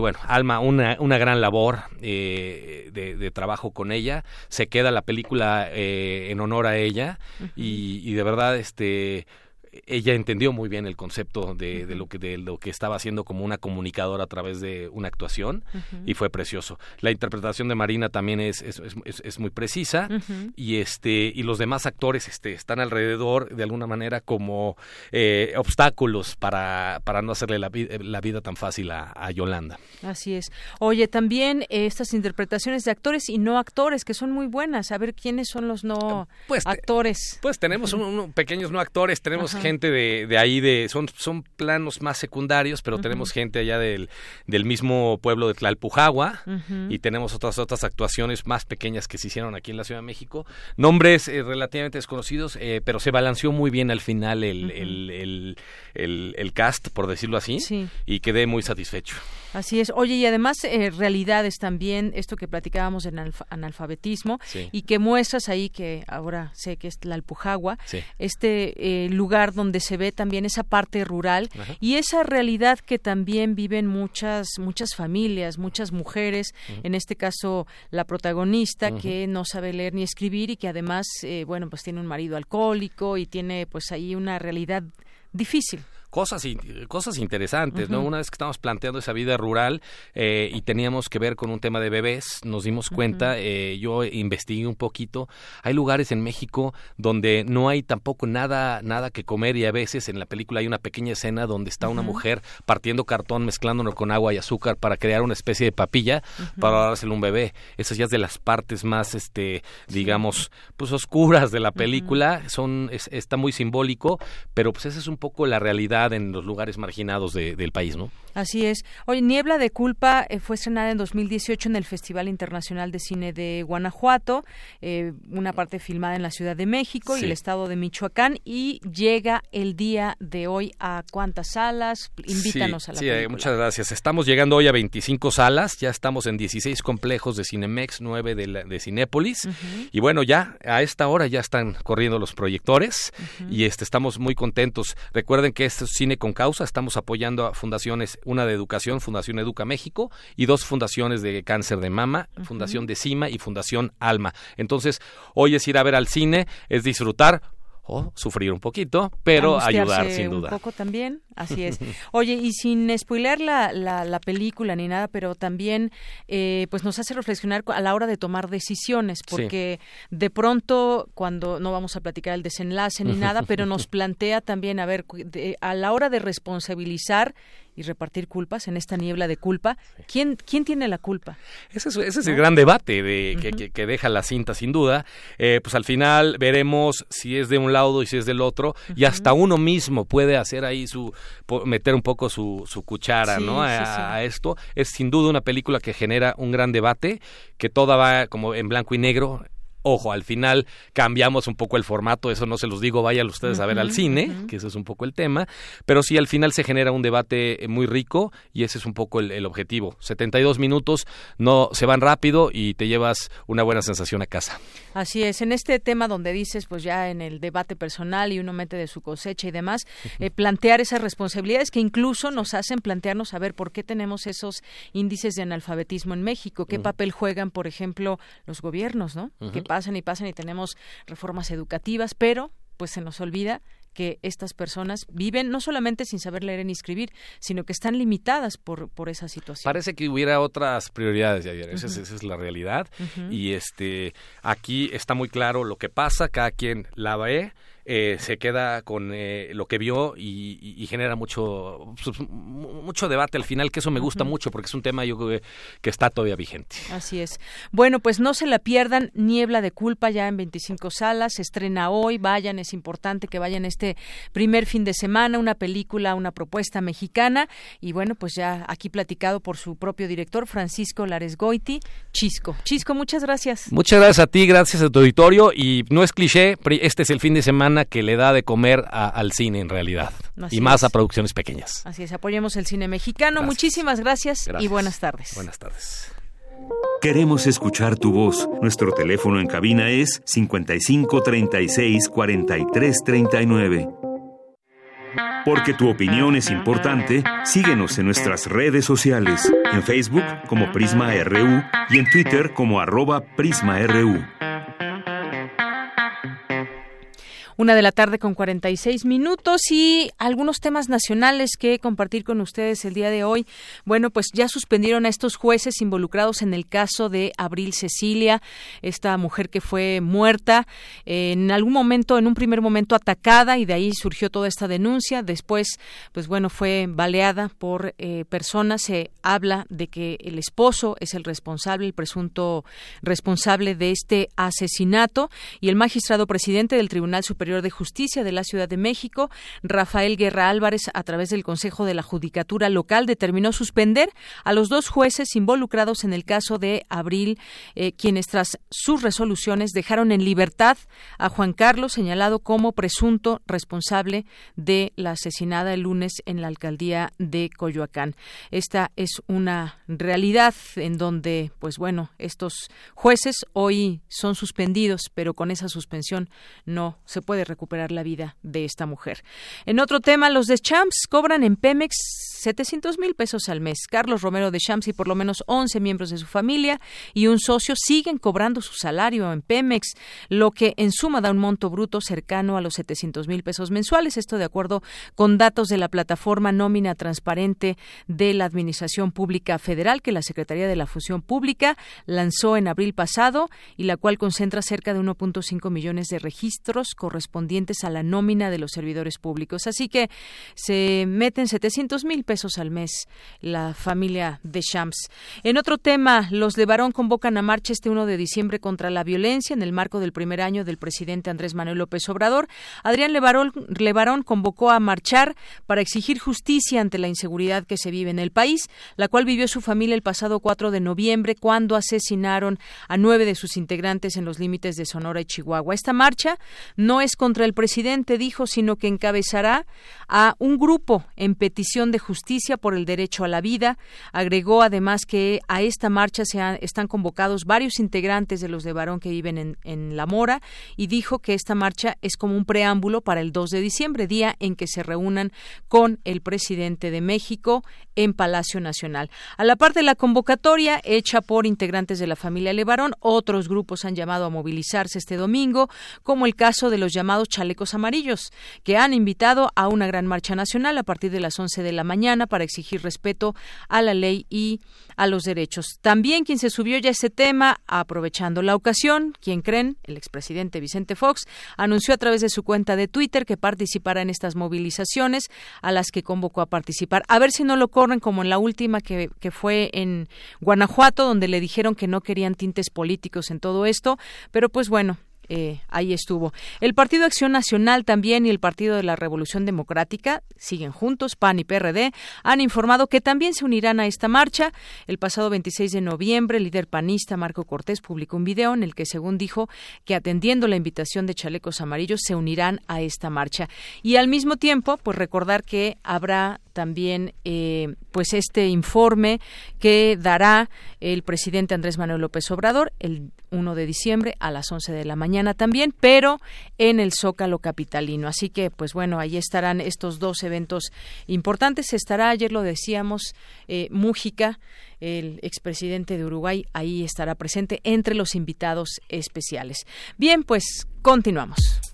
bueno, Alma, una, una gran labor eh, de, trabajo con ella. Se queda la película eh, en honor a ella. Y, y, de verdad, este, ella entendió muy bien el concepto de, lo que de lo que estaba haciendo como una comunicadora a través de una actuación y fue precioso. La interpretación de Marina también es, es, es, muy precisa y este y los demás actores este están alrededor de alguna manera como eh, obstáculos para, para no hacerle la, la vida tan fácil a, Yolanda. Así es. Oye también eh, estas interpretaciones de actores y no actores que son muy buenas. A ver quiénes son los no pues, actores pues tenemos un, pequeños no actores tenemos gente de, de ahí, de son, son planos más secundarios, pero tenemos gente allá del, del mismo pueblo de Tlalpujagua y tenemos otras otras actuaciones más pequeñas que se hicieron aquí en la Ciudad de México. Nombres eh, relativamente desconocidos, eh, pero se balanceó muy bien al final el, el, el, el, cast, por decirlo así, y quedé muy satisfecho. Así es. Oye, y además eh, realidades también, esto que platicábamos en analfabetismo y que muestras ahí que ahora sé que es la Alpujagua, este eh, lugar donde se ve también esa parte rural y esa realidad que también viven muchas muchas familias, muchas mujeres, en este caso la protagonista que no sabe leer ni escribir y que además eh, bueno, pues tiene un marido alcohólico y tiene pues ahí una realidad difícil cosas, cosas interesantes, ¿no? Una vez que estamos planteando esa vida rural eh, y teníamos que ver con un tema de bebés, nos dimos cuenta, eh, yo investigué un poquito, hay lugares en México donde no hay tampoco nada, nada que comer y a veces en la película hay una pequeña escena donde está una mujer partiendo cartón, mezclándolo con agua y azúcar para crear una especie de papilla para dárselo a un bebé. Esas ya es de las partes más, este, digamos, pues oscuras de la película, son, está muy simbólico, pero pues esa es un poco la realidad en los lugares marginados del país, ¿no? Así es. Hoy Niebla de Culpa eh, fue estrenada en 2018 en el Festival Internacional de Cine de Guanajuato, eh, una parte filmada en la Ciudad de México y el estado de Michoacán, y llega el día de hoy a cuántas salas. Invítanos a la sí, eh, muchas gracias. Estamos llegando hoy a 25 salas, ya estamos en 16 complejos de Cinemex, 9 de, de Cinépolis, y bueno, ya a esta hora ya están corriendo los proyectores y este estamos muy contentos. Recuerden que esto es cine con causa, estamos apoyando a fundaciones una de educación, Fundación Educa México, y dos fundaciones de cáncer de mama, Fundación de Cima y Fundación Alma. Entonces, hoy es ir a ver al cine, es disfrutar, o sufrir un poquito, pero ayudar sin duda. Un poco también, así es. Oye, y sin spoiler la, la, película ni nada, pero también eh, pues nos hace reflexionar a la hora de tomar decisiones, porque de pronto cuando no vamos a platicar el desenlace ni nada, pero nos plantea también, a ver, a la hora de responsabilizar y repartir culpas en esta niebla de culpa. ¿Quién, quién tiene la culpa? Ese es, ese es el gran debate de, que, que, deja la cinta, sin duda. Eh, pues al final veremos si es de un lado y si es del otro, y hasta uno mismo puede hacer ahí su, meter un poco su, su cuchara, ¿no? A, a, esto. Es sin duda una película que genera un gran debate, que toda va como en blanco y negro, Ojo, al final cambiamos un poco el formato, eso no se los digo, vayan ustedes a ver al cine, que eso es un poco el tema, pero sí al final se genera un debate eh, muy rico y ese es un poco el, el, objetivo. 72 minutos no se van rápido y te llevas una buena sensación a casa. Así es, en este tema donde dices, pues ya en el debate personal y uno mete de su cosecha y demás, eh, plantear esas responsabilidades que incluso nos hacen plantearnos a ver por qué tenemos esos índices de analfabetismo en México, qué papel juegan, por ejemplo, los gobiernos, ¿no? Pasan y pasan y tenemos reformas educativas, pero pues se nos olvida que estas personas viven no solamente sin saber leer ni escribir, sino que están limitadas por, por esa situación. Parece que hubiera otras prioridades, ayer. Esa, es, la realidad. Y este aquí está muy claro lo que pasa, cada quien la ve eh, se queda con eh, lo que vio y, genera mucho pues, mucho debate al final, que eso me gusta mucho porque es un tema yo creo que, está todavía vigente. Así es. Bueno, pues no se la pierdan, Niebla de Culpa ya en 25 salas, se estrena hoy, vayan, es importante que vayan este primer fin de semana, una película, una propuesta mexicana y bueno, pues ya aquí platicado por su propio director, Francisco Lares Goiti, Chisco. Chisco, muchas gracias. Muchas gracias a ti, gracias a tu auditorio y no es cliché, este es el fin de semana que le da de comer al cine en realidad y más a producciones pequeñas. Así es, apoyemos el cine mexicano. Muchísimas gracias, y buenas tardes. Buenas tardes. Queremos escuchar tu voz. Nuestro teléfono en cabina es 55 36 43 39. Porque tu opinión es importante, síguenos en nuestras redes sociales, en Facebook como Prisma RU y en Twitter como arroba PrismaRU. Una de la tarde con 46 minutos y algunos temas nacionales que compartir con ustedes el día de hoy. Bueno, pues ya suspendieron a estos jueces involucrados en el caso de Abril Cecilia, esta mujer que fue muerta en algún momento, en un primer momento atacada y de ahí surgió toda esta denuncia. Después, pues bueno, fue baleada por eh, personas. Se habla de que el esposo es el responsable, el presunto responsable de este asesinato y el magistrado presidente del Tribunal Superior de Justicia de la Ciudad de México, Rafael Guerra Álvarez, a través del Consejo de la Judicatura Local, determinó suspender a los dos jueces involucrados en el caso de Abril, eh, quienes tras sus resoluciones dejaron en libertad a Juan Carlos, señalado como presunto responsable de la asesinada el lunes en la alcaldía de Coyoacán. Esta es una realidad en donde, pues bueno, estos jueces hoy son suspendidos, pero con esa suspensión no se puede de recuperar la vida de esta mujer. En otro tema, los de Champs cobran en Pemex 700 mil pesos al mes. Carlos Romero de Champs y por lo menos 11 miembros de su familia y un socio siguen cobrando su salario en Pemex, lo que en suma da un monto bruto cercano a los 700 mil pesos mensuales. Esto de acuerdo con datos de la plataforma Nómina Transparente de la Administración Pública Federal que la Secretaría de la Función Pública lanzó en abril pasado y la cual concentra cerca de 1.5 millones de registros correspondientes a la nómina de los servidores públicos. Así que se meten 700 mil pesos al mes la familia de Shams. En otro tema, los de Barón convocan a marcha este 1 de diciembre contra la violencia en el marco del primer año del presidente Andrés Manuel López Obrador. Adrián Levarón, Levarón convocó a marchar para exigir justicia ante la inseguridad que se vive en el país, la cual vivió su familia el pasado 4 de noviembre cuando asesinaron a nueve de sus integrantes en los límites de Sonora y Chihuahua. Esta marcha no es contra el presidente, dijo, sino que encabezará a un grupo en petición de justicia por el derecho a la vida. Agregó además que a esta marcha se están convocados varios integrantes de los de Barón que viven en, La Mora y dijo que esta marcha es como un preámbulo para el 2 de diciembre, día en que se reúnan con el presidente de México en Palacio Nacional. A la parte de la convocatoria hecha por integrantes de la familia Levarón, otros grupos han llamado a movilizarse este domingo, como el caso de los llamados chalecos amarillos, que han invitado a una gran marcha nacional a partir de las 11 de la mañana para exigir respeto a la ley y a los derechos. También quien se subió ya ese tema, aprovechando la ocasión, quien creen, el expresidente Vicente Fox, anunció a través de su cuenta de Twitter que participará en estas movilizaciones a las que convocó a participar. A ver si no lo corren como en la última que fue en Guanajuato, donde le dijeron que no querían tintes políticos en todo esto, pero pues bueno, eh, ahí estuvo. El Partido Acción Nacional también y el Partido de la Revolución Democrática siguen juntos, PAN y PRD, han informado que también se unirán a esta marcha. El pasado 26 de noviembre, el líder panista Marco Cortés publicó un video en el que, según dijo, que atendiendo la invitación de Chalecos Amarillos se unirán a esta marcha. Y al mismo tiempo, pues recordar que habrá también eh, pues este informe que dará el presidente Andrés Manuel López Obrador el 1 de diciembre a las 11 de la mañana también, pero en el Zócalo capitalino. Así que, pues bueno, ahí estarán estos dos eventos importantes. Estará, ayer lo decíamos, eh, Mújica, el expresidente de Uruguay, ahí estará presente entre los invitados especiales. Bien, pues continuamos.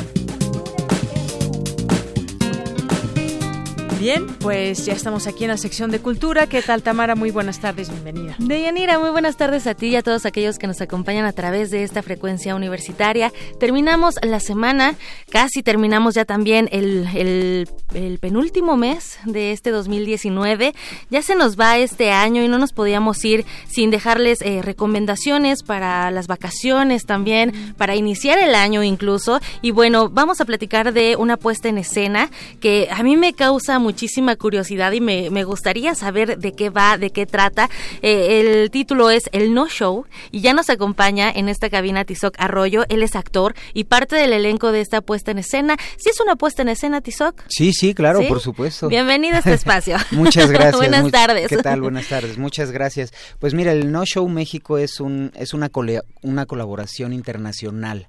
Bien, pues ya estamos aquí en la sección de cultura. ¿Qué tal, Tamara? Muy buenas tardes, bienvenida. Deyanira, muy buenas tardes a ti y a todos aquellos que nos acompañan a través de esta frecuencia universitaria. Terminamos la semana, casi terminamos ya también el, penúltimo mes de este 2019. Ya se nos va este año y no nos podíamos ir sin dejarles eh, recomendaciones para las vacaciones también, para iniciar el año incluso. Y bueno, vamos a platicar de una puesta en escena que a mí me causa muchísima curiosidad y me, me gustaría saber de qué va, de qué trata. Eh, el título es El No Show y ya nos acompaña en esta cabina Tizoc Arroyo. Él es actor y parte del elenco de esta puesta en escena. ¿Sí es una puesta en escena, Tizoc? Sí, sí, claro, por supuesto. Bienvenido a este espacio. Muchas gracias. Buenas tardes. ¿Qué tal? Buenas tardes. Muchas gracias. Pues mira, el No Show México es un es una una colaboración internacional.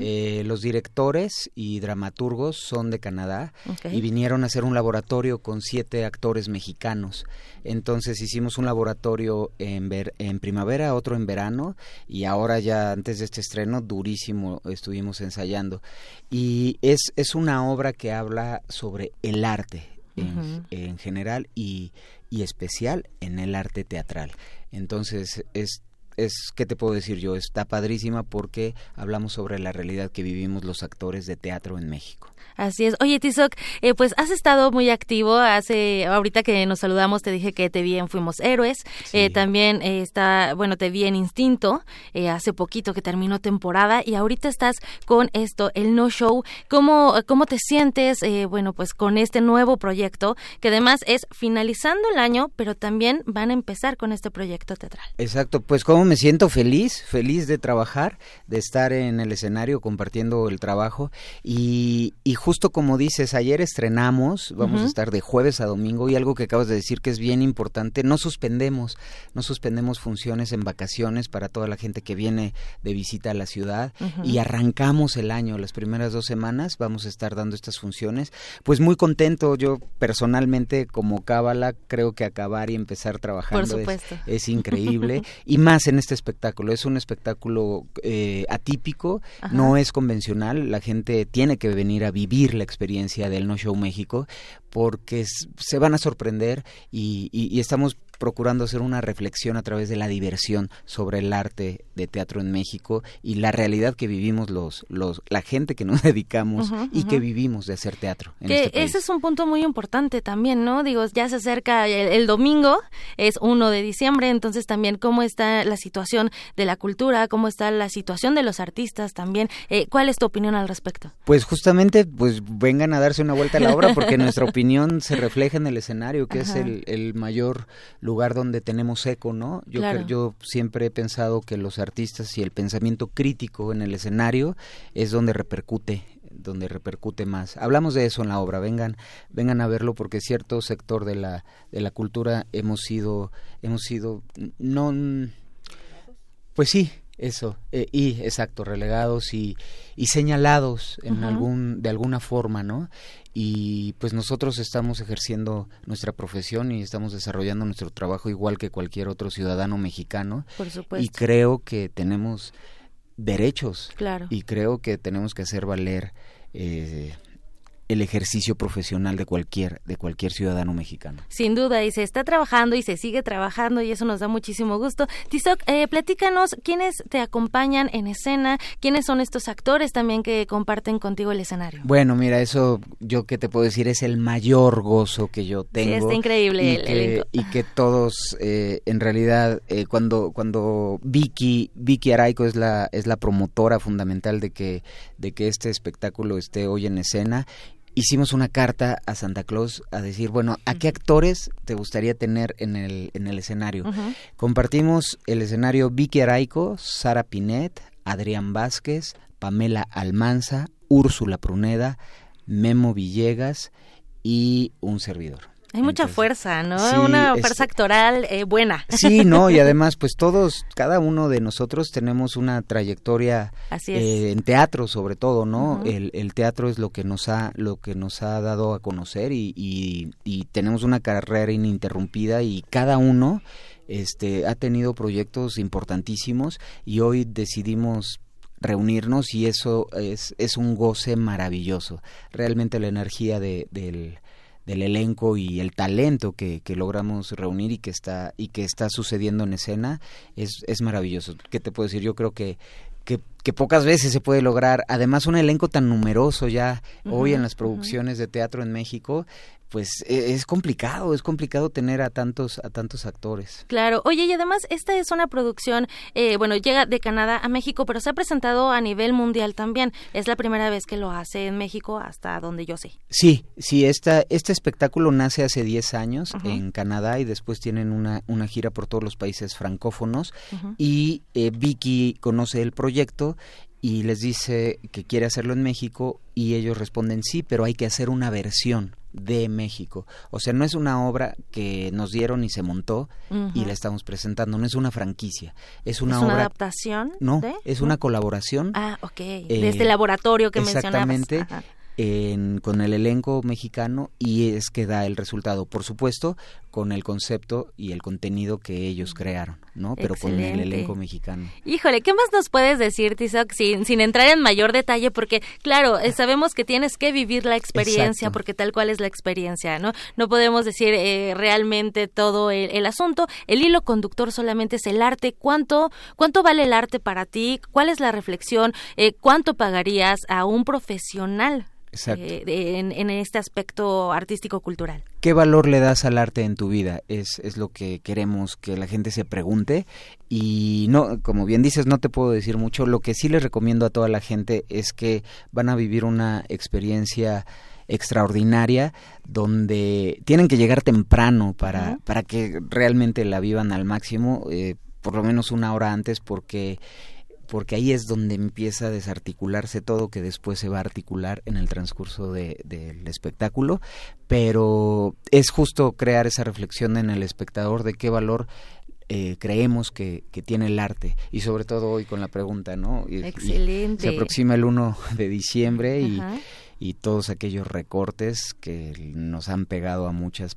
Eh, los directores y dramaturgos son de Canadá y vinieron a hacer un laboratorio con siete actores mexicanos. Entonces hicimos un laboratorio en, ver, en primavera, otro en verano y ahora ya antes de este estreno durísimo estuvimos ensayando. Y es, es una obra que habla sobre el arte en, general y, y especial en el arte teatral. Entonces es es, ¿qué te puedo decir yo? Está padrísima porque hablamos sobre la realidad que vivimos los actores de teatro en México. Así es. Oye, Tizoc, eh, pues has estado muy activo. Hace, ahorita que nos saludamos, te dije que te vi en Fuimos Héroes. Eh, también eh, está, bueno, te vi en Instinto, hace poquito que terminó temporada y ahorita estás con esto, el No Show. ¿Cómo, cómo te sientes, bueno, pues con este nuevo proyecto que además es finalizando el año, pero también van a empezar con este proyecto teatral? Exacto, pues cómo me siento feliz, feliz de trabajar, de estar en el escenario compartiendo el trabajo y, y justo como dices, ayer estrenamos, vamos a estar de jueves a domingo y algo que acabas de decir que es bien importante, no suspendemos, no suspendemos funciones en vacaciones para toda la gente que viene de visita a la ciudad y arrancamos el año, las primeras dos semanas vamos a estar dando estas funciones, pues muy contento, yo personalmente como cábala creo que acabar y empezar trabajando es, es, increíble y más en este espectáculo, es un espectáculo eh, atípico, no es convencional, la gente tiene que venir a vivir la experiencia del No Show México porque se van a sorprender y, y estamos procurando hacer una reflexión a través de la diversión sobre el arte de teatro en México y la realidad que vivimos los, los la gente que nos dedicamos y que vivimos de hacer teatro. En que este ese es un punto muy importante también, ¿no? Digo, ya se acerca el, domingo, es 1 de diciembre, entonces también cómo está la situación de la cultura, cómo está la situación de los artistas también. Eh, ¿Cuál es tu opinión al respecto? Pues justamente, pues vengan a darse una vuelta a la obra porque nuestra opinión se refleja en el escenario, que es el, el mayor lugar donde tenemos eco, ¿no? Yo, yo siempre he pensado que los artistas y el pensamiento crítico en el escenario es donde repercute donde repercute más. Hablamos de eso en la obra, vengan, vengan a verlo porque cierto sector de la, de la cultura hemos sido, hemos sido, no, pues sí, eso, eh, y exacto, relegados y, y señalados en algún, de alguna forma, ¿no? Y pues nosotros estamos ejerciendo nuestra profesión y estamos desarrollando nuestro trabajo igual que cualquier otro ciudadano mexicano. Y creo que tenemos derechos. Claro. Y creo que tenemos que hacer valer eh, el ejercicio profesional de cualquier de cualquier ciudadano mexicano. Sin duda, y se está trabajando y se sigue trabajando y eso nos da muchísimo gusto. Tizoc, eh, platícanos quiénes te acompañan en escena, quiénes son estos actores también que comparten contigo el escenario. Bueno, mira, eso yo que te puedo decir es el mayor gozo que yo tengo. Sí, está increíble y el que, Y que todos, eh, en realidad, eh, cuando cuando Vicky Vicky Araico es la es la promotora fundamental de que de que este espectáculo esté hoy en escena hicimos una carta a Santa Claus a decir, bueno, ¿a qué actores te gustaría tener en el, en el escenario? Compartimos el escenario Vicky Araico, Sara Pinet, Adrián Vázquez, Pamela Almanza, Úrsula Pruneda, Memo Villegas y un servidor. Hay mucha fuerza, ¿no? Una fuerza actoral eh, buena. Sí, no, y además, pues todos, cada uno de nosotros tenemos una trayectoria eh, en teatro, sobre todo, ¿no? el, el, teatro es lo que nos ha, lo que nos ha dado a conocer y, y, y tenemos una carrera ininterrumpida y cada uno, este, ha tenido proyectos importantísimos y hoy decidimos reunirnos y eso es, es un goce maravilloso. Realmente la energía de, del del elenco y el talento que, que, logramos reunir y que está y que está sucediendo en escena es, es maravilloso. ¿Qué te puedo decir? Yo creo que, que, que pocas veces se puede lograr. Además, un elenco tan numeroso ya hoy en las producciones de teatro en México pues e, es complicado, es complicado tener a tantos a tantos actores. Claro, oye y además esta es una producción, eh, bueno llega de Canadá a México, pero se ha presentado a nivel mundial también. Es la primera vez que lo hace en México hasta donde yo sé. Sí, sí, esta, este espectáculo nace hace 10 años en Canadá y después tienen una, una gira por todos los países francófonos y eh, Vicky conoce el proyecto y les dice que quiere hacerlo en México y ellos responden sí, pero hay que hacer una versión de México. O sea, no es una obra que nos dieron y se montó y la estamos presentando, no es una franquicia, es una obra... adaptación? No, es una colaboración. Ah, ok, de este laboratorio que exactamente, con el elenco mexicano y es que da el resultado, por supuesto, con el concepto y el contenido que ellos crearon, ¿no? Pero con el elenco mexicano. Híjole, ¿qué más nos puedes decir, Tizoc, sin, sin entrar en mayor detalle? Porque, claro, eh, sabemos que tienes que vivir la experiencia, porque tal cual es la experiencia, ¿no? No podemos decir eh, realmente todo el, asunto. El hilo conductor solamente es el arte. ¿Cuánto, ¿Cuánto vale el arte para ti? ¿Cuál es la reflexión? Eh, ¿Cuánto pagarías a un profesional eh, en, este aspecto artístico-cultural. ¿Qué valor le das al arte en tu vida? Es, es lo que queremos que la gente se pregunte y no, como bien dices, no te puedo decir mucho. Lo que sí les recomiendo a toda la gente es que van a vivir una experiencia extraordinaria donde tienen que llegar temprano para, para que realmente la vivan al máximo. Eh, por lo menos una hora antes porque porque ahí es donde empieza a desarticularse todo que después se va a articular en el transcurso del espectáculo, pero es justo crear esa reflexión en el espectador de qué valor eh, creemos que, tiene el arte y sobre todo hoy con la pregunta, ¿no? Excelente. se aproxima el 1 de diciembre y, y todos aquellos recortes que nos han pegado a muchas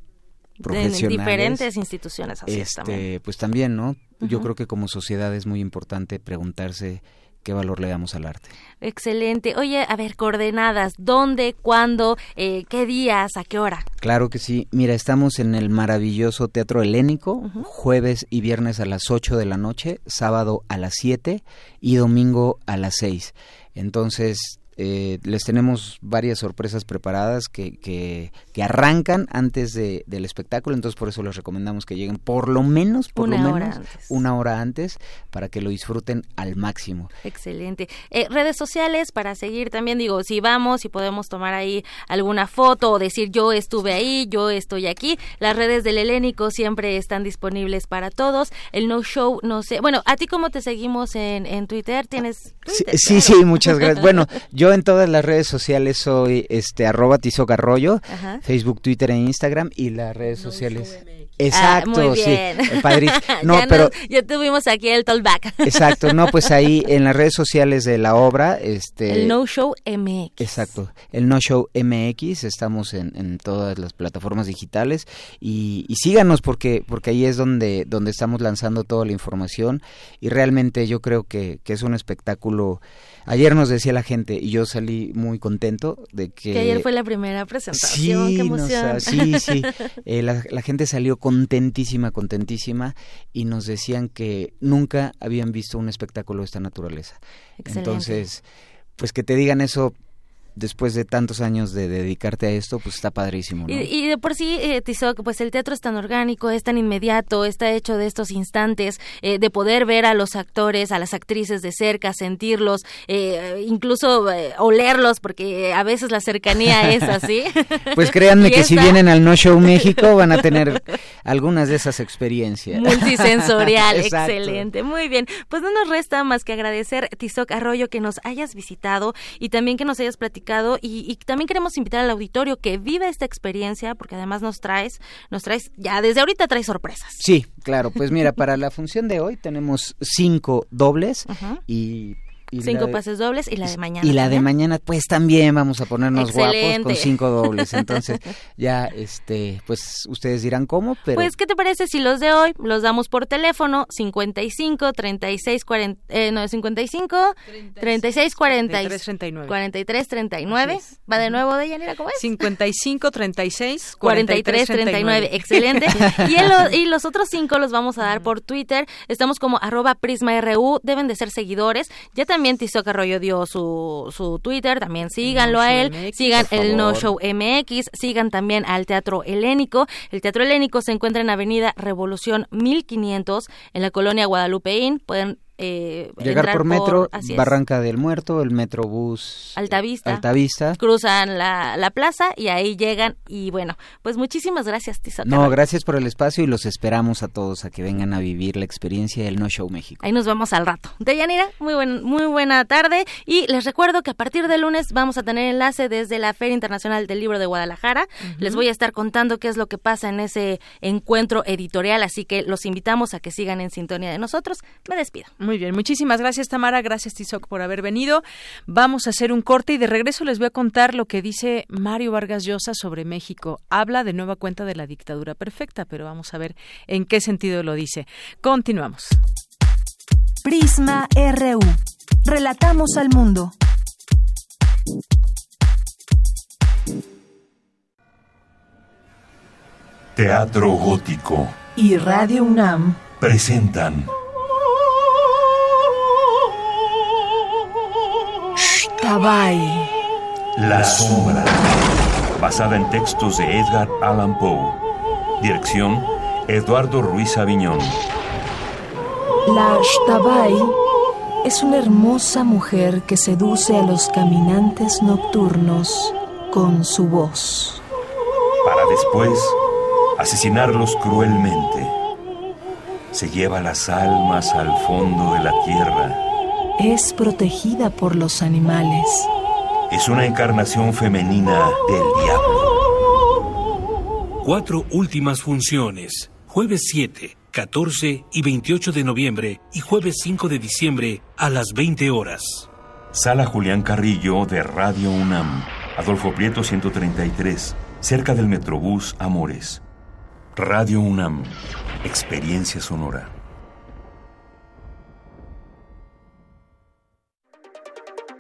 profesionales. En diferentes instituciones así este, Pues también, ¿no? Yo creo que como sociedad es muy importante preguntarse qué valor le damos al arte. Excelente. Oye, a ver, coordenadas, ¿dónde, cuándo, eh, qué días, a qué hora? Claro que sí. Mira, estamos en el maravilloso Teatro Helénico, jueves y viernes a las 8 de la noche, sábado a las 7 y domingo a las 6. Entonces, eh, les tenemos varias sorpresas preparadas que, que, arrancan antes de, del espectáculo, entonces por eso les recomendamos que lleguen por lo menos, por una lo menos antes. una hora antes para que lo disfruten al máximo. Excelente. Eh, redes sociales para seguir también, digo, si vamos, si podemos tomar ahí alguna foto o decir yo estuve ahí, yo estoy aquí. Las redes del Helénico siempre están disponibles para todos. El No Show, no sé. Bueno, ¿a ti cómo te seguimos en, en Twitter? ¿Tienes Twitter? Sí, sí, sí, muchas gracias. Bueno, yo en todas las redes sociales soy este arroba tizocarroyo, Ajá. Facebook, Twitter e Instagram y las redes sociales. Ah, Exacto, muy bien. sí, el padri- No, ya, pero nos- ya tuvimos aquí el talkback. exacto, no, pues ahí en las redes sociales de la obra, este El No Show MX. Exacto, el No Show MX, estamos en, en todas las plataformas digitales y, y síganos porque porque ahí es donde donde estamos lanzando toda la información y realmente yo creo que, que es un espectáculo. Ayer nos decía la gente y yo salí muy contento de que, Que ayer fue la primera presentación. Sí, Qué emoción. sí, sí. Eh, la, la gente salió contentísima, contentísima y nos decían que nunca habían visto un espectáculo de esta naturaleza. Excelente. Entonces, pues que te digan eso después de tantos años de dedicarte a esto, pues está padrísimo, ¿no? Y, y de por sí, eh, Tizoc, pues el teatro es tan orgánico, es tan inmediato, está hecho de estos instantes, eh, de poder ver a los actores, a las actrices de cerca, sentirlos, eh, incluso eh, olerlos, porque a veces la cercanía es así. Pues créanme que si vienen al No Show México van a tener algunas de esas experiencias. Multisensorial, excelente, muy bien. Pues no nos resta más que agradecer, Tizoc Arroyo, que nos hayas visitado y también que nos hayas platicado y, y también queremos invitar al auditorio que viva esta experiencia, porque además nos traes, nos traes, ya desde ahorita traes sorpresas. Sí, claro, pues mira, para la función de hoy tenemos cinco dobles y Cinco la- pases dobles y la de mañana. Y la de mañana, pues también vamos a ponernos guapos Excelente. con cinco dobles. Entonces, ya, este, pues ustedes dirán cómo, pero. Pues, ¿qué te parece si los de hoy los damos por teléfono? 55 36 40, eh, no, 55 36 40 43, 39. 43 39. Así es. ¿Va de nuevo de Yanira? ¿Cómo es? 55 36 43 39, excelente. Y, el y los otros cinco los vamos a dar por Twitter. Estamos como arroba prisma.ru, deben de ser seguidores. Ya también Tizoc Arroyo dio su, su Twitter, también síganlo No a él. MX, sigan el No. Show MX, sigan también al Teatro Helénico. El Teatro Helénico se encuentra en Avenida Revolución 1500, en la colonia Guadalupeín. Pueden eh, Llegar por metro, es, Barranca del Muerto, el Metrobús. Altavista. Altavista. Cruzan la, la plaza y ahí llegan. Y bueno, pues muchísimas gracias, Tizoc No, gracias por el espacio y los esperamos a todos a que vengan a vivir la experiencia del No Show México. Ahí nos vemos al rato. Deyanira, muy, buen, muy buena tarde. Y les recuerdo que a partir de lunes vamos a tener enlace desde la Feria Internacional del Libro de Guadalajara. Les voy a estar contando qué es lo que pasa en ese encuentro editorial. Así que los invitamos a que sigan en sintonía de nosotros. Me despido. Muy bien, muchísimas gracias Tamara, gracias Tizoc por haber venido. Vamos a hacer un corte y de regreso les voy a contar lo que dice Mario Vargas Llosa sobre México. Habla de nueva cuenta de la dictadura perfecta, pero vamos a ver en qué sentido lo dice. Continuamos. Prisma RU. Relatamos al mundo. Teatro Gótico Y Radio UNAM. presentan Tabay. La Sombra, basada en textos de Edgar Allan Poe. Dirección, Eduardo Ruiz Aviñón. La Shtabai es una hermosa mujer que seduce a los caminantes nocturnos con su voz. Para después asesinarlos cruelmente. se lleva las almas al fondo de la tierra. Es protegida por los animales. Es una encarnación femenina del diablo. Cuatro últimas funciones. Jueves 7, 14 y 28 de noviembre y jueves 5 de diciembre a las 20 horas. Sala Julián Carrillo de Radio UNAM. Adolfo Prieto 133, cerca del Metrobús Amores. Radio UNAM. Experiencia sonora.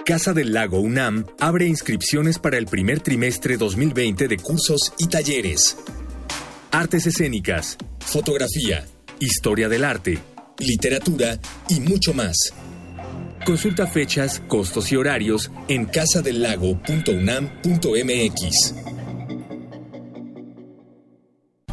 Casa del Lago UNAM abre inscripciones para el primer trimestre 2020 de cursos y talleres. Artes escénicas, fotografía, historia del arte, literatura y mucho más. Consulta fechas, costos y horarios en casadelago.unam.mx.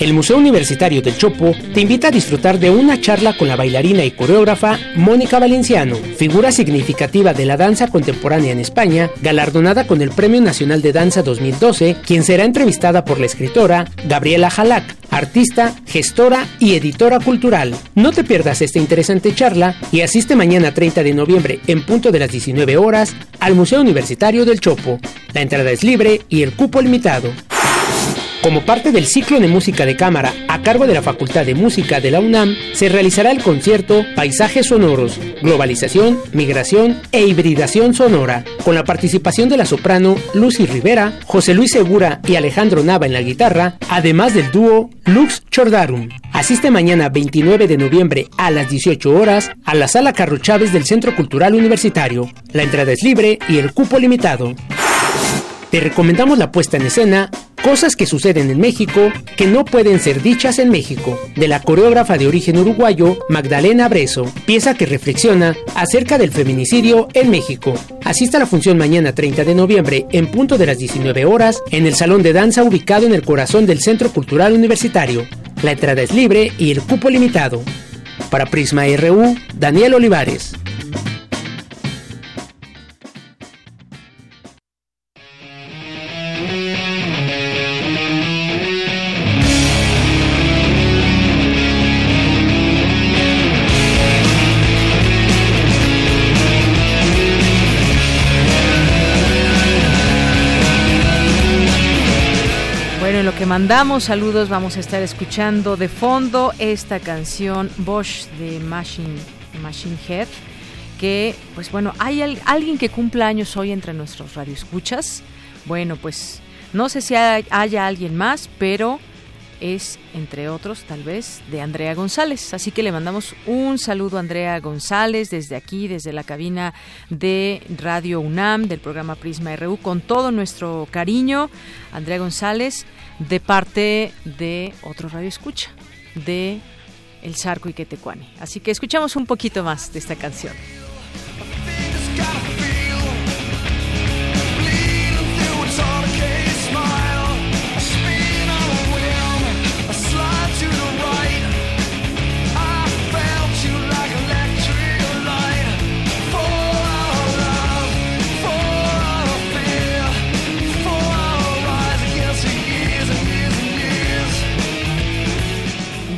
El Museo Universitario del Chopo te invita a disfrutar de una charla con la bailarina y coreógrafa Mónica Valenciano, figura significativa de la danza contemporánea en España, galardonada con el Premio Nacional de Danza 2012, quien será entrevistada por la escritora Gabriela Jalac, artista, gestora y editora cultural. No te pierdas esta interesante charla y asiste mañana 30 de noviembre en punto de las 19 horas al Museo Universitario del Chopo. La entrada es libre y el cupo limitado. Como parte del ciclo de música de cámara a cargo de la Facultad de Música de la UNAM, se realizará el concierto Paisajes Sonoros, Globalización, Migración e Hibridación Sonora, con la participación de la soprano Lucy Rivera, José Luis Segura y Alejandro Nava en la guitarra, además del dúo Lux Chordarum. Asiste mañana 29 de noviembre a las 18 horas a la Sala Carro Chávez del Centro Cultural Universitario. La entrada es libre y el cupo limitado. Te recomendamos la puesta en escena Cosas que suceden en México que no pueden ser dichas en México, de la coreógrafa de origen uruguayo Magdalena Breso, pieza que reflexiona acerca del feminicidio en México. Asista a la función mañana 30 de noviembre en punto de las 19 horas en el salón de danza ubicado en el corazón del Centro Cultural Universitario. La entrada es libre y el cupo limitado. Para Prisma RU, Daniel Olivares. Mandamos saludos vamos a estar escuchando de fondo esta canción Bosch de Machine, Head que pues bueno hay alguien que cumple años hoy entre nuestros radioescuchas. Bueno pues no sé si haya alguien más pero es, entre otros, tal vez, de Andrea González. Así que le mandamos un saludo a Andrea González desde aquí, desde la cabina de Radio UNAM, del programa Prisma RU, con todo nuestro cariño. Andrea González, de parte de otro Radio Escucha, de El Zarco y Quetecuani. Así que escuchamos un poquito más de esta canción.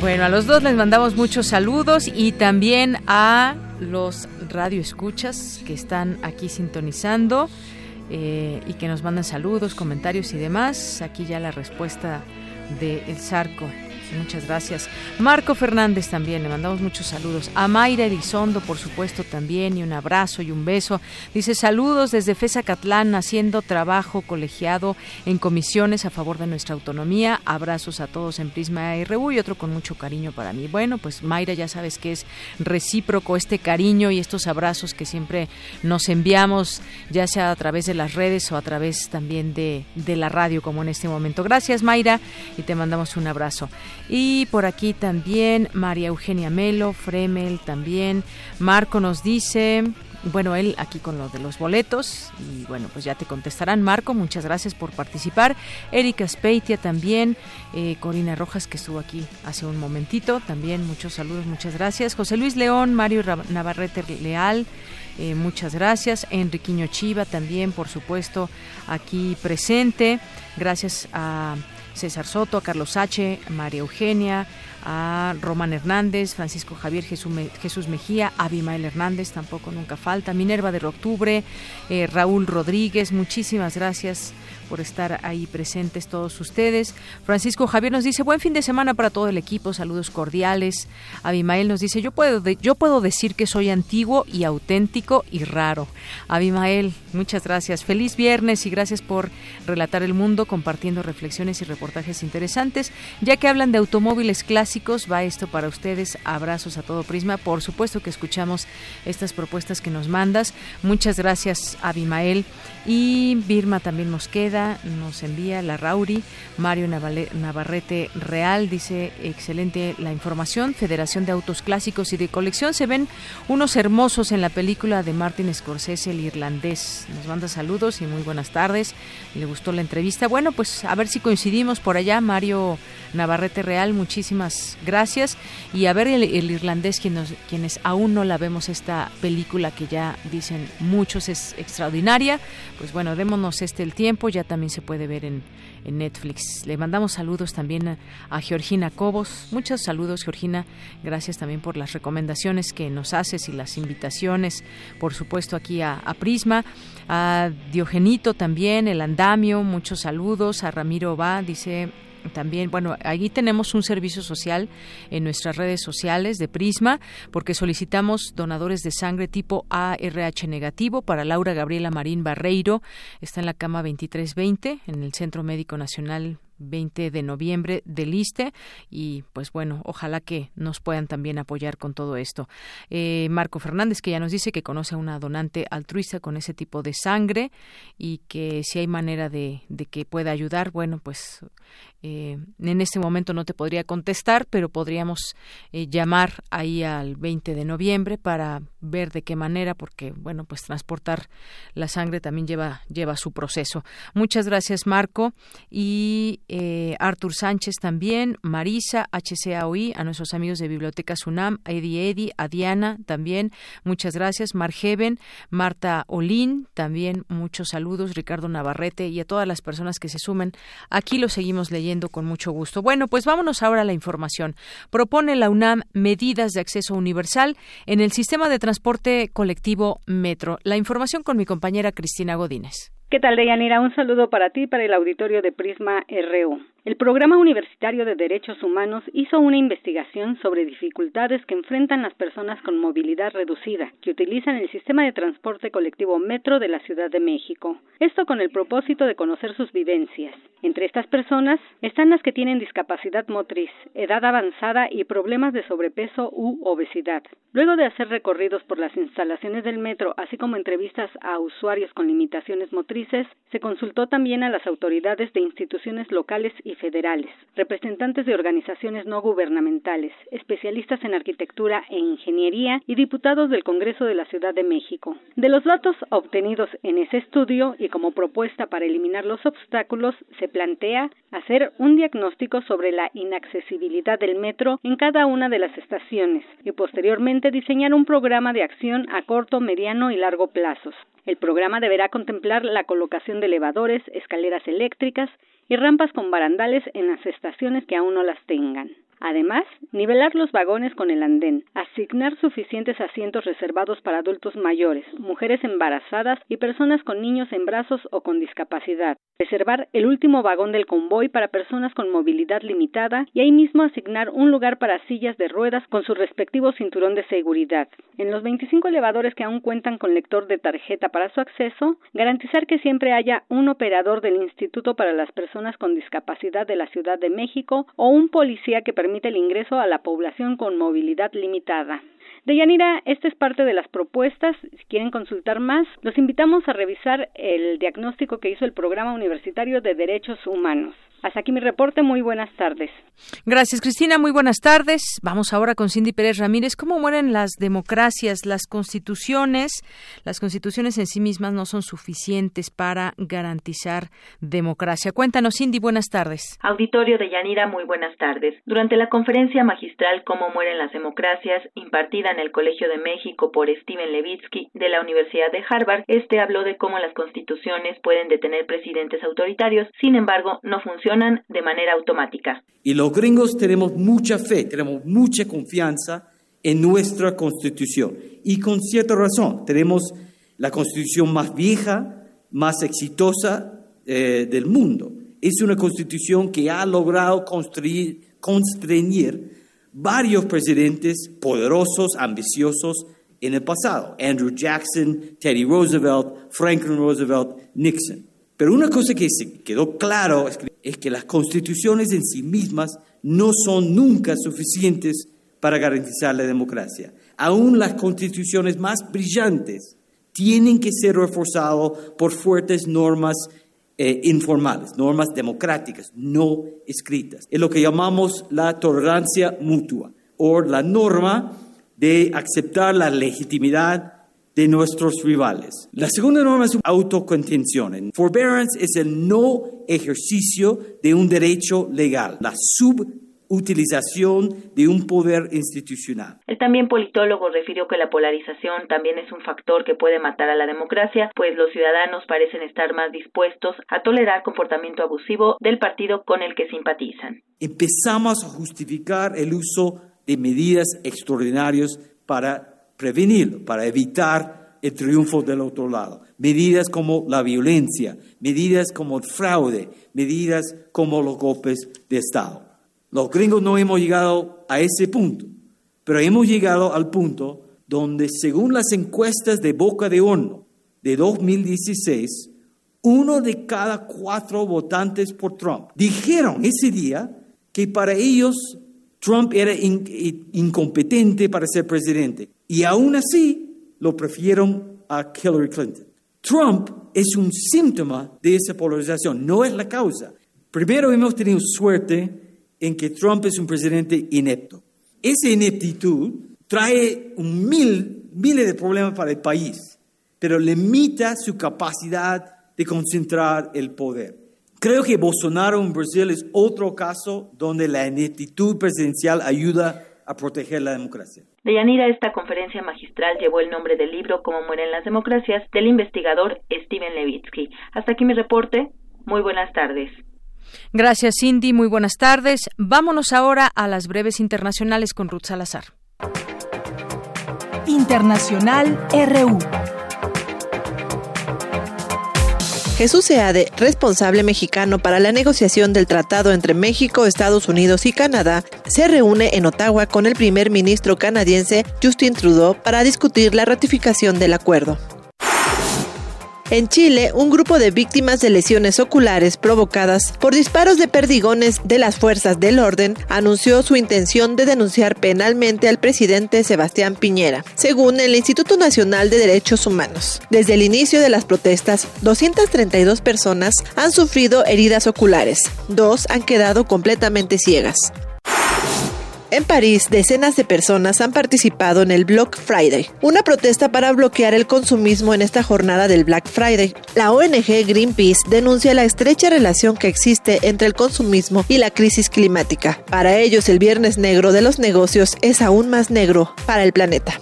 Bueno, a los dos les mandamos muchos saludos y también a los radioescuchas que están aquí sintonizando eh, y que nos mandan saludos, comentarios y demás. Aquí ya la respuesta de El Zarco. Muchas gracias. Marco Fernández también, le mandamos muchos saludos. A Mayra Elizondo, por supuesto, también, y un abrazo y un beso. Dice saludos desde FESA Catlán, haciendo trabajo colegiado en comisiones a favor de nuestra autonomía. Abrazos a todos en Prisma RU y otro con mucho cariño para mí. Bueno, pues Mayra, ya sabes que es recíproco este cariño y estos abrazos que siempre nos enviamos, ya sea a través de las redes o a través también de, de la radio, como en este momento. Gracias, Mayra, y te mandamos un abrazo. Y por aquí también María Eugenia Melo, Fremel también. Marco nos dice, bueno, él aquí con lo de los boletos y bueno, pues ya te contestarán. Marco, muchas gracias por participar. Erika Speitia también, eh, Corina Rojas que estuvo aquí hace un momentito, también muchos saludos, muchas gracias. José Luis León, Mario Navarrete Leal. Eh, muchas gracias. Enriquiño Chiva también, por supuesto, aquí presente. Gracias a César Soto, a Carlos H., María Eugenia, a Román Hernández, Francisco Javier Jesús Mejía, Abimael Hernández, tampoco nunca falta, Minerva de Octubre, eh, Raúl Rodríguez, muchísimas gracias por estar ahí presentes todos ustedes. Francisco Javier nos dice, buen fin de semana para todo el equipo, saludos cordiales. Abimael nos dice, yo puedo, yo puedo decir que soy antiguo y auténtico y raro. Abimael, muchas gracias. Feliz viernes y gracias por relatar el mundo compartiendo reflexiones y reportajes interesantes. Ya que hablan de automóviles clásicos, va esto para ustedes. Abrazos a todo Prisma. Por supuesto que escuchamos estas propuestas que nos mandas. Muchas gracias, Abimael. Y Birma también nos queda, nos envía la Rauri, Mario Navarrete Real, dice, excelente la información, Federación de Autos Clásicos y de Colección, se ven unos hermosos en la película de Martin Scorsese, el irlandés. Nos manda saludos y muy buenas tardes, le gustó la entrevista. Bueno, pues a ver si coincidimos por allá, Mario Navarrete Real, muchísimas gracias. Y a ver el, irlandés, quienes, aún no la vemos esta película que ya dicen muchos es extraordinaria pues bueno, démonos este el tiempo, ya también se puede ver en, Netflix. Le mandamos saludos también a, Georgina Cobos. Muchos saludos, Georgina. Gracias también por las recomendaciones que nos haces y las invitaciones, por supuesto, aquí a, a Prisma. A Diogenito también, el andamio, muchos saludos. A Ramiro Va, dice también, bueno, allí tenemos un servicio social en nuestras redes sociales de Prisma, porque solicitamos donadores de sangre tipo ARH negativo para Laura Gabriela Marín Barreiro. Está en la cama 2320 en el Centro Médico Nacional 20 de noviembre del ISTE y pues bueno, ojalá que nos puedan también apoyar con todo esto. Eh, Marco Fernández que ya nos dice que conoce a una donante altruista con ese tipo de sangre y que si hay manera de, de que pueda ayudar, bueno, pues eh, en este momento no te podría contestar, pero podríamos eh, llamar ahí al 20 de noviembre para ver de qué manera, porque bueno, pues transportar la sangre también lleva lleva su proceso. Muchas gracias, Marco y eh, Artur Sánchez también, Marisa, HCAOI, a nuestros amigos de Biblioteca Sunam, a Eddie Eddy, a Diana también, muchas gracias, Margeven, Marta Olín, también muchos saludos, Ricardo Navarrete y a todas las personas que se sumen. Aquí lo seguimos leyendo con mucho gusto. Bueno, pues vámonos ahora a la información. Propone la UNAM medidas de acceso universal en el sistema de transporte colectivo Metro. La información con mi compañera Cristina Godínez. ¿Qué tal, Deyanira? Un saludo para ti, para el auditorio de Prisma RU. El Programa Universitario de Derechos Humanos hizo una investigación sobre dificultades que enfrentan las personas con movilidad reducida que utilizan el sistema de transporte colectivo Metro de la Ciudad de México. Esto con el propósito de conocer sus vivencias. Entre estas personas están las que tienen discapacidad motriz, edad avanzada y problemas de sobrepeso u obesidad. Luego de hacer recorridos por las instalaciones del metro, así como entrevistas a usuarios con limitaciones motrices, se consultó también a las autoridades de instituciones locales y federales, representantes de organizaciones no gubernamentales, especialistas en arquitectura e ingeniería y diputados del Congreso de la Ciudad de México. De los datos obtenidos en ese estudio y como propuesta para eliminar los obstáculos, se plantea hacer un diagnóstico sobre la inaccesibilidad del metro en cada una de las estaciones y posteriormente diseñar un programa de acción a corto, mediano y largo plazos. El programa deberá contemplar la colocación de elevadores, escaleras eléctricas y rampas con barandales en las estaciones que aún no las tengan. Además, nivelar los vagones con el andén, asignar suficientes asientos reservados para adultos mayores, mujeres embarazadas y personas con niños en brazos o con discapacidad, reservar el último vagón del convoy para personas con movilidad limitada y ahí mismo asignar un lugar para sillas de ruedas con su respectivo cinturón de seguridad. En los 25 elevadores que aún cuentan con lector de tarjeta para su acceso, garantizar que siempre haya un operador del Instituto para las Personas con Discapacidad de la Ciudad de México o un policía que permita permite el ingreso a la población con movilidad limitada. Deyanira, esta es parte de las propuestas. Si quieren consultar más, los invitamos a revisar el diagnóstico que hizo el Programa Universitario de Derechos Humanos. Hasta aquí mi reporte. Muy buenas tardes. Gracias, Cristina. Muy buenas tardes. Vamos ahora con Cindy Pérez Ramírez. ¿Cómo mueren las democracias, las constituciones? Las constituciones en sí mismas no son suficientes para garantizar democracia. Cuéntanos, Cindy. Buenas tardes. Auditorio de Yanira, muy buenas tardes. Durante la conferencia magistral Cómo mueren las democracias, impartida en el Colegio de México por Steven Levitsky de la Universidad de Harvard, este habló de cómo las constituciones pueden detener presidentes autoritarios, sin embargo, no funcionan de manera automática. Y los gringos tenemos mucha fe, tenemos mucha confianza en nuestra constitución. Y con cierta razón, tenemos la constitución más vieja, más exitosa eh, del mundo. Es una constitución que ha logrado construir, constreñir varios presidentes poderosos, ambiciosos en el pasado. Andrew Jackson, Teddy Roosevelt, Franklin Roosevelt, Nixon. Pero una cosa que se quedó claro es que las constituciones en sí mismas no son nunca suficientes para garantizar la democracia. Aún las constituciones más brillantes tienen que ser reforzadas por fuertes normas eh, informales, normas democráticas, no escritas. Es lo que llamamos la tolerancia mutua o la norma de aceptar la legitimidad de nuestros rivales. La segunda norma es autocontención. Forbearance es el no ejercicio de un derecho legal, la subutilización de un poder institucional. El también politólogo refirió que la polarización también es un factor que puede matar a la democracia, pues los ciudadanos parecen estar más dispuestos a tolerar comportamiento abusivo del partido con el que simpatizan. Empezamos a justificar el uso de medidas extraordinarias para prevenirlo, para evitar el triunfo del otro lado. Medidas como la violencia, medidas como el fraude, medidas como los golpes de Estado. Los gringos no hemos llegado a ese punto, pero hemos llegado al punto donde, según las encuestas de Boca de Horno de 2016, uno de cada cuatro votantes por Trump dijeron ese día que para ellos Trump era incompetente para ser presidente y aún así lo prefirieron a Hillary Clinton. Trump es un síntoma de esa polarización, no es la causa. Primero hemos tenido suerte en que Trump es un presidente inepto. Esa ineptitud trae un mil, miles de problemas para el país, pero limita su capacidad de concentrar el poder. Creo que Bolsonaro en Brasil es otro caso donde la ineptitud presidencial ayuda a proteger la democracia. De Yanira, esta conferencia magistral llevó el nombre del libro Cómo mueren las democracias del investigador Steven Levitsky. Hasta aquí mi reporte. Muy buenas tardes. Gracias, Cindy. Muy buenas tardes. Vámonos ahora a las breves internacionales con Ruth Salazar. Internacional RU. Jesús Seade, responsable mexicano para la negociación del tratado entre México, Estados Unidos y Canadá, se reúne en Ottawa con el primer ministro canadiense Justin Trudeau para discutir la ratificación del acuerdo. En Chile, un grupo de víctimas de lesiones oculares provocadas por disparos de perdigones de las fuerzas del orden anunció su intención de denunciar penalmente al presidente Sebastián Piñera, según el Instituto Nacional de Derechos Humanos. Desde el inicio de las protestas, 232 personas han sufrido heridas oculares, dos han quedado completamente ciegas. En París, decenas de personas han participado en el Block Friday, una protesta para bloquear el consumismo en esta jornada del Black Friday. La ONG Greenpeace denuncia la estrecha relación que existe entre el consumismo y la crisis climática. Para ellos, el viernes negro de los negocios es aún más negro para el planeta.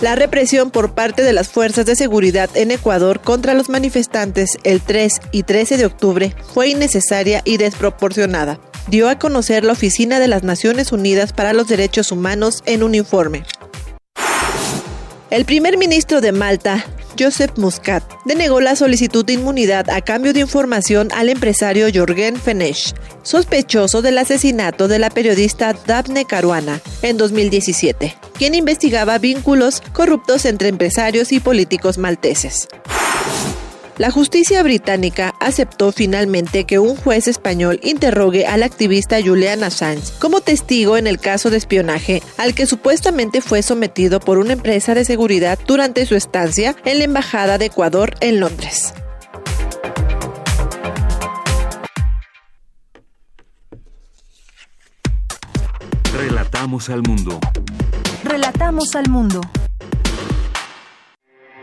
La represión por parte de las fuerzas de seguridad en Ecuador contra los manifestantes el 3 y 13 de octubre fue innecesaria y desproporcionada dio a conocer la Oficina de las Naciones Unidas para los Derechos Humanos en un informe. El primer ministro de Malta, Joseph Muscat, denegó la solicitud de inmunidad a cambio de información al empresario Jorgen Fenesh, sospechoso del asesinato de la periodista Daphne Caruana en 2017, quien investigaba vínculos corruptos entre empresarios y políticos malteses. La justicia británica aceptó finalmente que un juez español interrogue al activista Julian Assange como testigo en el caso de espionaje al que supuestamente fue sometido por una empresa de seguridad durante su estancia en la Embajada de Ecuador en Londres. Relatamos al mundo. Relatamos al mundo.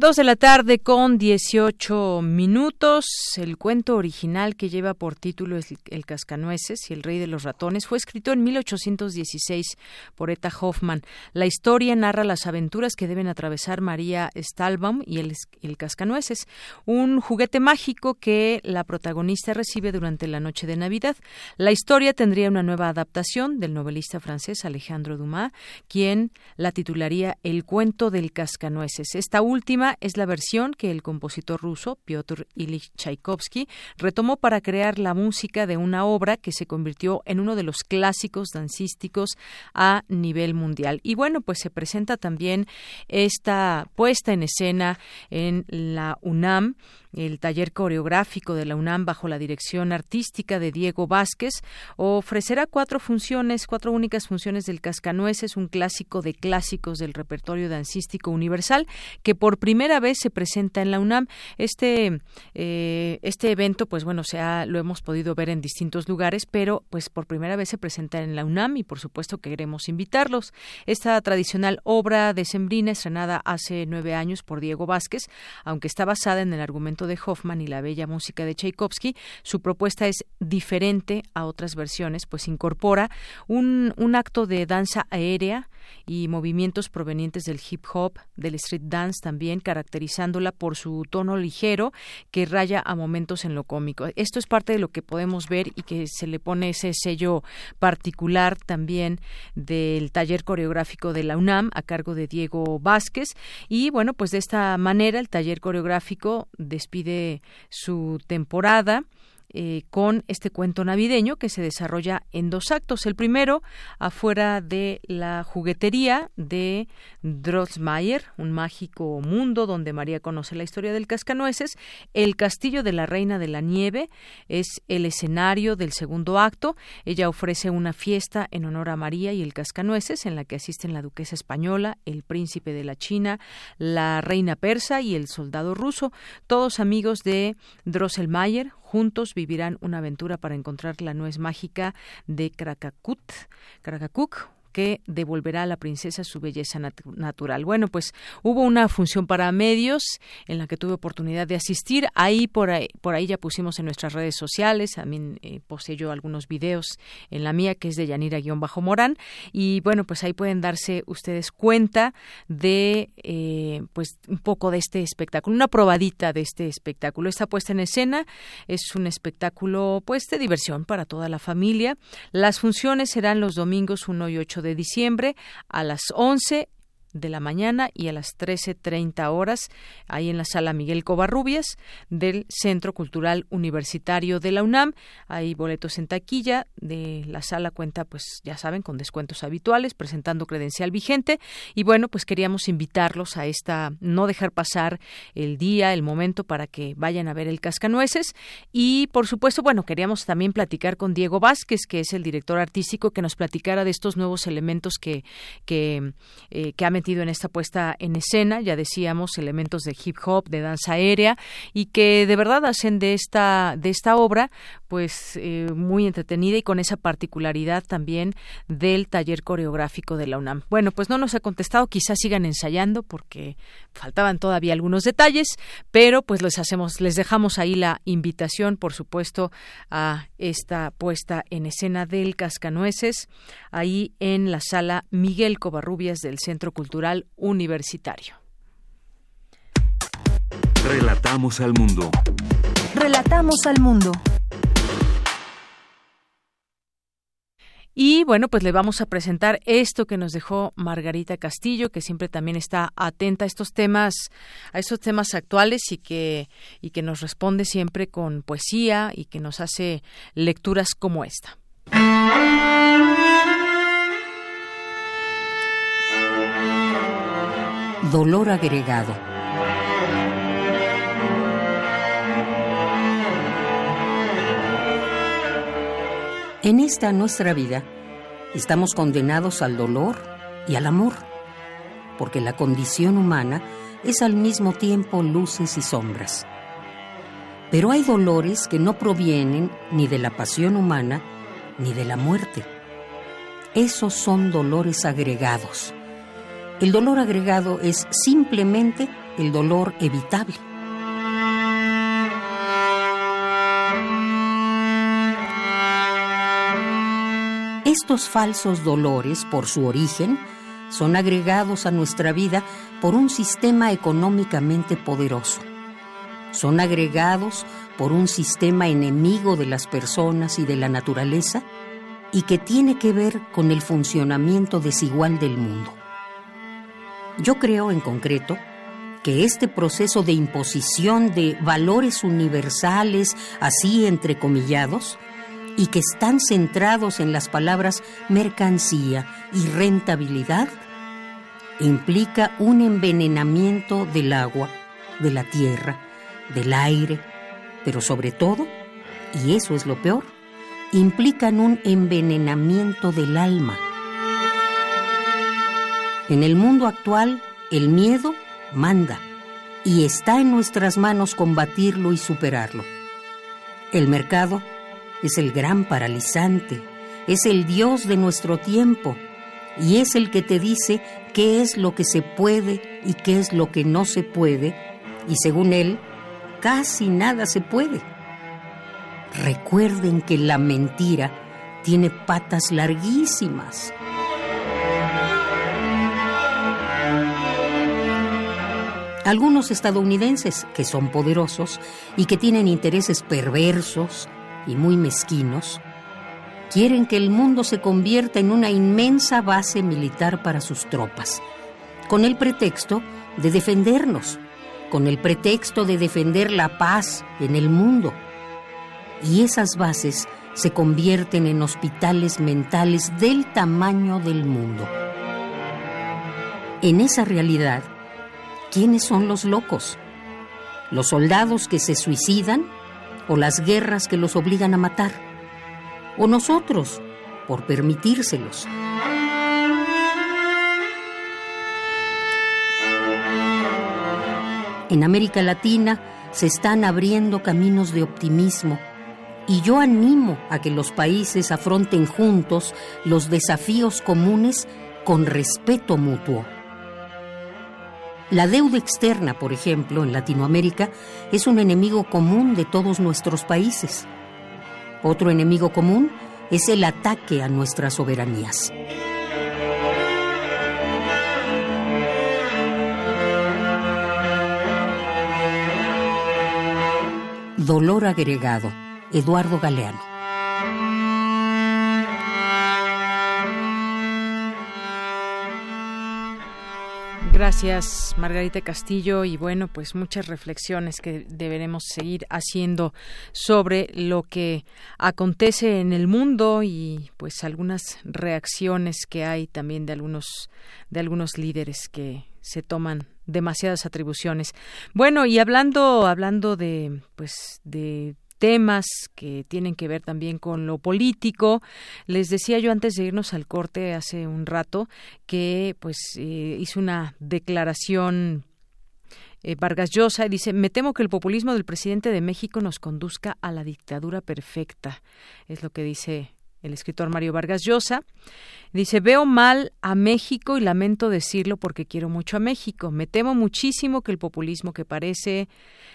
Dos de la tarde con 18 minutos. El cuento original que lleva por título El Cascanueces y el Rey de los Ratones fue escrito en 1816 por Eta Hoffman. La historia narra las aventuras que deben atravesar María Stahlbaum y el, el Cascanueces, un juguete mágico que la protagonista recibe durante la noche de Navidad. La historia tendría una nueva adaptación del novelista francés Alejandro Dumas, quien la titularía El cuento del Cascanueces. Esta última es la versión que el compositor ruso Piotr Ilyich Tchaikovsky retomó para crear la música de una obra que se convirtió en uno de los clásicos dancísticos a nivel mundial. Y bueno, pues se presenta también esta puesta en escena en la UNAM el taller coreográfico de la UNAM bajo la dirección artística de Diego Vázquez ofrecerá cuatro funciones, cuatro únicas funciones del Cascanueces, un clásico de clásicos del repertorio dancístico universal que por primera vez se presenta en la UNAM. Este eh, este evento, pues bueno, se lo hemos podido ver en distintos lugares, pero pues por primera vez se presenta en la UNAM y por supuesto queremos invitarlos. Esta tradicional obra de Sembrina estrenada hace nueve años por Diego Vázquez, aunque está basada en el argumento de Hoffman y la bella música de Tchaikovsky, su propuesta es diferente a otras versiones, pues incorpora un, un acto de danza aérea y movimientos provenientes del hip hop, del street dance también, caracterizándola por su tono ligero que raya a momentos en lo cómico. Esto es parte de lo que podemos ver y que se le pone ese sello particular también del taller coreográfico de la UNAM a cargo de Diego Vázquez y bueno, pues de esta manera el taller coreográfico despide su temporada eh, con este cuento navideño que se desarrolla en dos actos. El primero, afuera de la juguetería de Drosmayer, un mágico mundo donde María conoce la historia del cascanueces. El castillo de la Reina de la Nieve es el escenario del segundo acto. Ella ofrece una fiesta en honor a María y el cascanueces, en la que asisten la duquesa española, el príncipe de la China, la reina persa y el soldado ruso, todos amigos de Drosselmayer, Juntos vivirán una aventura para encontrar la nuez mágica de Krakakut, Krakakuk, que devolverá a la princesa su belleza natural. Bueno, pues hubo una función para medios en la que tuve oportunidad de asistir. Ahí por ahí, por ahí ya pusimos en nuestras redes sociales, también eh, yo algunos videos en la mía que es de Yanira-Morán y bueno, pues ahí pueden darse ustedes cuenta de eh, pues un poco de este espectáculo, una probadita de este espectáculo. Esta puesta en escena es un espectáculo pues de diversión para toda la familia. Las funciones serán los domingos 1 y 8 de diciembre a las 11 de la mañana y a las 13.30 horas, ahí en la sala Miguel Covarrubias del Centro Cultural Universitario de la UNAM. Hay boletos en taquilla de la sala cuenta, pues ya saben, con descuentos habituales, presentando credencial vigente. Y bueno, pues queríamos invitarlos a esta, no dejar pasar el día, el momento para que vayan a ver el Cascanueces. Y por supuesto, bueno, queríamos también platicar con Diego Vázquez, que es el director artístico, que nos platicara de estos nuevos elementos que, que, eh, que ha metido en esta puesta en escena, ya decíamos, elementos de hip hop, de danza aérea, y que de verdad hacen de esta, de esta obra, pues eh, muy entretenida y con esa particularidad también del taller coreográfico de la UNAM. Bueno, pues no nos ha contestado, quizás sigan ensayando porque faltaban todavía algunos detalles, pero pues les hacemos, les dejamos ahí la invitación, por supuesto, a esta puesta en escena del Cascanueces, ahí en la sala Miguel Covarrubias del Centro Cultural Cultural Universitario. Relatamos al mundo. Relatamos al mundo. Y bueno, pues le vamos a presentar esto que nos dejó Margarita Castillo, que siempre también está atenta a estos temas, a estos temas actuales y que, y que nos responde siempre con poesía y que nos hace lecturas como esta. Dolor agregado. En esta nuestra vida estamos condenados al dolor y al amor, porque la condición humana es al mismo tiempo luces y sombras. Pero hay dolores que no provienen ni de la pasión humana ni de la muerte. Esos son dolores agregados el dolor agregado es simplemente el dolor evitable. Estos falsos dolores, por su origen, son agregados a nuestra vida por un sistema económicamente poderoso. Son agregados por un sistema enemigo de las personas y de la naturaleza y que tiene que ver con el funcionamiento desigual del mundo. Yo creo en concreto que este proceso de imposición de valores universales, así entrecomillados, y que están centrados en las palabras mercancía y rentabilidad, implica un envenenamiento del agua, de la tierra, del aire, pero sobre todo, y eso es lo peor, implican un envenenamiento del alma en el mundo actual, el miedo manda y está en nuestras manos combatirlo y superarlo. El mercado es el gran paralizante, es el Dios de nuestro tiempo y es el que te dice qué es lo que se puede y qué es lo que no se puede y según él, casi nada se puede. Recuerden que la mentira tiene patas larguísimas Algunos estadounidenses, que son poderosos y que tienen intereses perversos y muy mezquinos, quieren que el mundo se convierta en una inmensa base militar para sus tropas, con el pretexto de defendernos, con el pretexto de defender la paz en el mundo. Y esas bases se convierten en hospitales mentales del tamaño del mundo. En esa realidad, ¿Quiénes son los locos? ¿Los soldados que se suicidan o las guerras que los obligan a matar? ¿O nosotros por permitírselos? En América Latina se están abriendo caminos de optimismo Y yo animo a que los países afronten juntos los desafíos comunes con respeto mutuo. La deuda externa, por ejemplo, en Latinoamérica, es un enemigo común de todos nuestros países. Otro enemigo común es el ataque a nuestras soberanías. Dolor agregado. Eduardo Galeano. Gracias, Margarita Castillo. Y bueno, pues muchas reflexiones que deberemos seguir haciendo sobre lo que acontece en el mundo y pues algunas reacciones que hay también de algunos, de algunos líderes que se toman demasiadas atribuciones. Bueno, y hablando, hablando de, pues, de temas que tienen que ver también con lo político. Les decía yo antes de irnos al corte hace un rato que pues eh, hizo una declaración eh, Vargas Llosa y dice, me temo que el populismo del presidente de México nos conduzca a la dictadura perfecta. Es lo que dice el escritor Mario Vargas Llosa. Dice, veo mal a México y lamento decirlo porque quiero mucho a México. Me temo muchísimo que el populismo que parece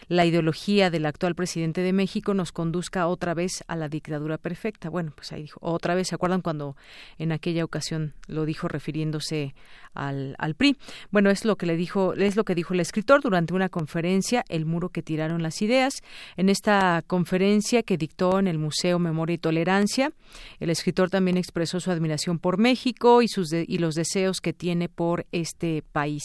la ideología del actual presidente de México nos conduzca otra vez a la dictadura perfecta. Bueno, pues ahí dijo, otra vez, ¿se acuerdan cuando en aquella ocasión lo dijo refiriéndose al, al PRI? Bueno, es lo que le dijo, es lo que dijo el escritor durante una conferencia, El muro que tiraron las ideas. En esta conferencia que dictó en el Museo Memoria y Tolerancia, el escritor también expresó su admiración por México y sus y los deseos que tiene por este país.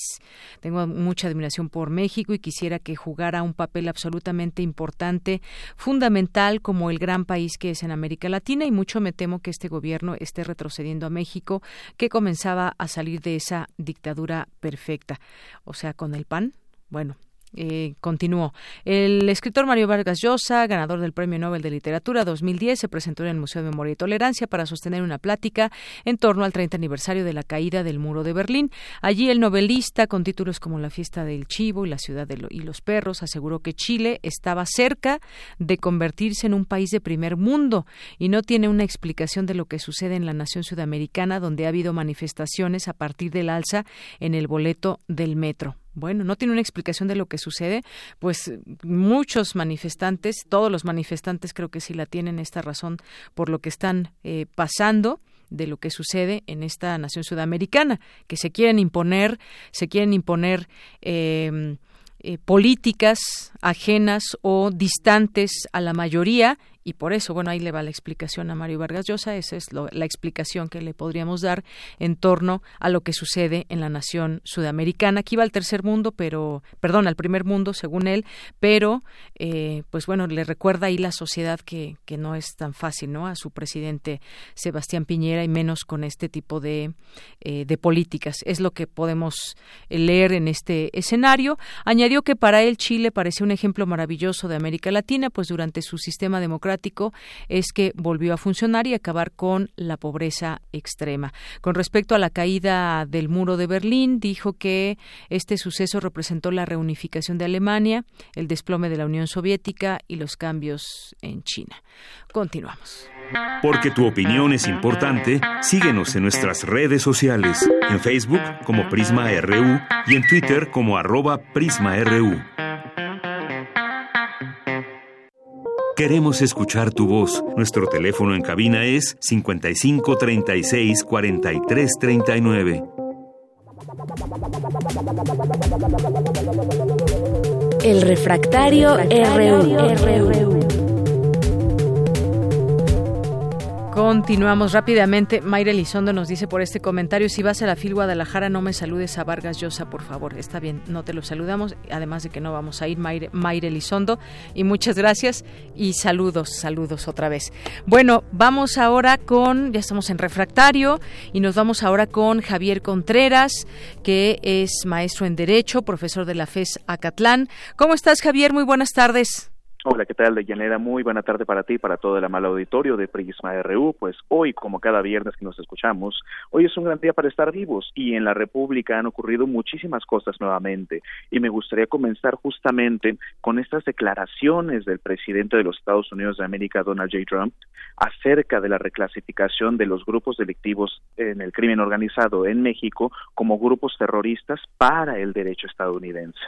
Tengo mucha admiración por México y quisiera que jugara un papel absolutamente importante, fundamental como el gran país que es en América Latina y mucho me temo que este gobierno esté retrocediendo a México, que comenzaba a salir de esa dictadura perfecta. O sea, con el PAN, bueno, eh, continuó. El escritor Mario Vargas Llosa, ganador del Premio Nobel de Literatura 2010, se presentó en el Museo de Memoria y Tolerancia para sostener una plática en torno al 30 aniversario de la caída del muro de Berlín. Allí el novelista, con títulos como La fiesta del chivo y La ciudad de y los perros, aseguró que Chile estaba cerca de convertirse en un país de primer mundo y no tiene una explicación de lo que sucede en la nación sudamericana, donde ha habido manifestaciones a partir del alza en el boleto del metro bueno, no tiene una explicación de lo que sucede, pues muchos manifestantes, todos los manifestantes creo que sí la tienen esta razón por lo que están eh, pasando de lo que sucede en esta nación sudamericana, que se quieren imponer, se quieren imponer eh, eh, políticas ajenas o distantes a la mayoría y por eso, bueno, ahí le va la explicación a Mario Vargas Llosa, esa es la explicación que le podríamos dar en torno a lo que sucede en la nación sudamericana. Aquí va al tercer mundo, pero, perdón, al primer mundo, según él, pero, eh, pues bueno, le recuerda ahí la sociedad que, que no es tan fácil, ¿no? A su presidente Sebastián Piñera y menos con este tipo de, eh, de políticas. Es lo que podemos leer en este escenario. Añadió que para él Chile parece un ejemplo maravilloso de América Latina, pues durante su sistema democrático es que volvió a funcionar y acabar con la pobreza extrema. Con respecto a la caída del muro de Berlín, dijo que este suceso representó la reunificación de Alemania, el desplome de la Unión Soviética y los cambios en China. Continuamos. Porque tu opinión es importante, síguenos en nuestras redes sociales, en Facebook como Prisma RU y en Twitter como arroba PrismaRU. Queremos escuchar tu voz. Nuestro teléfono en cabina es 55 36 43 39. El refractario, RU. Continuamos rápidamente. Mayra Elizondo nos dice por este comentario, si vas a la FIL Guadalajara no me saludes a Vargas Llosa, por favor. Está bien, no te lo saludamos, además de que no vamos a ir, Mayra, Elizondo. Y muchas gracias y saludos, saludos otra vez. Bueno, vamos ahora con, ya estamos en refractario y nos vamos ahora con Javier Contreras, que es maestro en Derecho, profesor de la FES Acatlán. ¿Cómo estás, Javier? Muy buenas tardes. Hola, ¿qué tal, Deyanira? Muy buena tarde para ti y para todo el amable auditorio de Prisma RU. Pues hoy, como cada viernes que nos escuchamos, hoy es un gran día para estar vivos y en la República han ocurrido muchísimas cosas nuevamente. Y me gustaría comenzar justamente con estas declaraciones del presidente de los Estados Unidos de América, Donald J. Trump, acerca de la reclasificación de los grupos delictivos en el crimen organizado en México como grupos terroristas para el derecho estadounidense.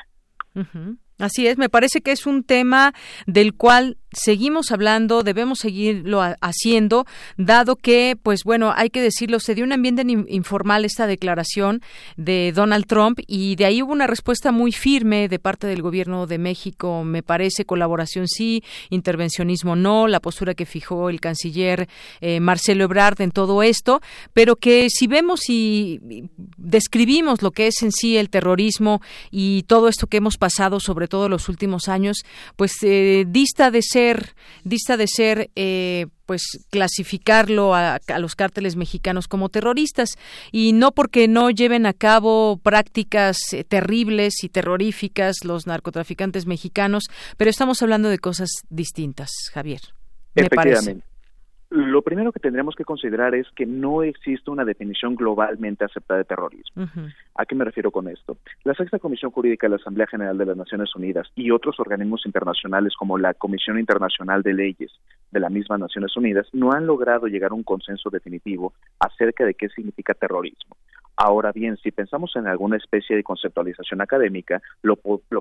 Así es, me parece que es un tema del cual seguimos hablando, debemos seguirlo haciendo, dado que, pues bueno, hay que decirlo, se dio un ambiente informal esta declaración de Donald Trump y de ahí hubo una respuesta muy firme de parte del gobierno de México, me parece, colaboración sí, intervencionismo no, la postura que fijó el canciller eh, Marcelo Ebrard en todo esto, pero que si vemos y describimos lo que es en sí el terrorismo y todo esto que hemos pasado, sobre todo los últimos años, pues eh, dista de ser, dista de ser eh, pues clasificarlo a, los cárteles mexicanos como terroristas y no porque no lleven a cabo prácticas eh, terribles y terroríficas los narcotraficantes mexicanos, pero estamos hablando de cosas distintas, Javier. Me parece. Lo primero que tendremos que considerar es que no existe una definición globalmente aceptada de terrorismo. ¿A qué me refiero con esto? La Sexta Comisión Jurídica de la Asamblea General de las Naciones Unidas y otros organismos internacionales como la Comisión Internacional de Leyes de las mismas Naciones Unidas no han logrado llegar a un consenso definitivo acerca de qué significa terrorismo. Ahora bien, si pensamos en alguna especie de conceptualización académica, lo,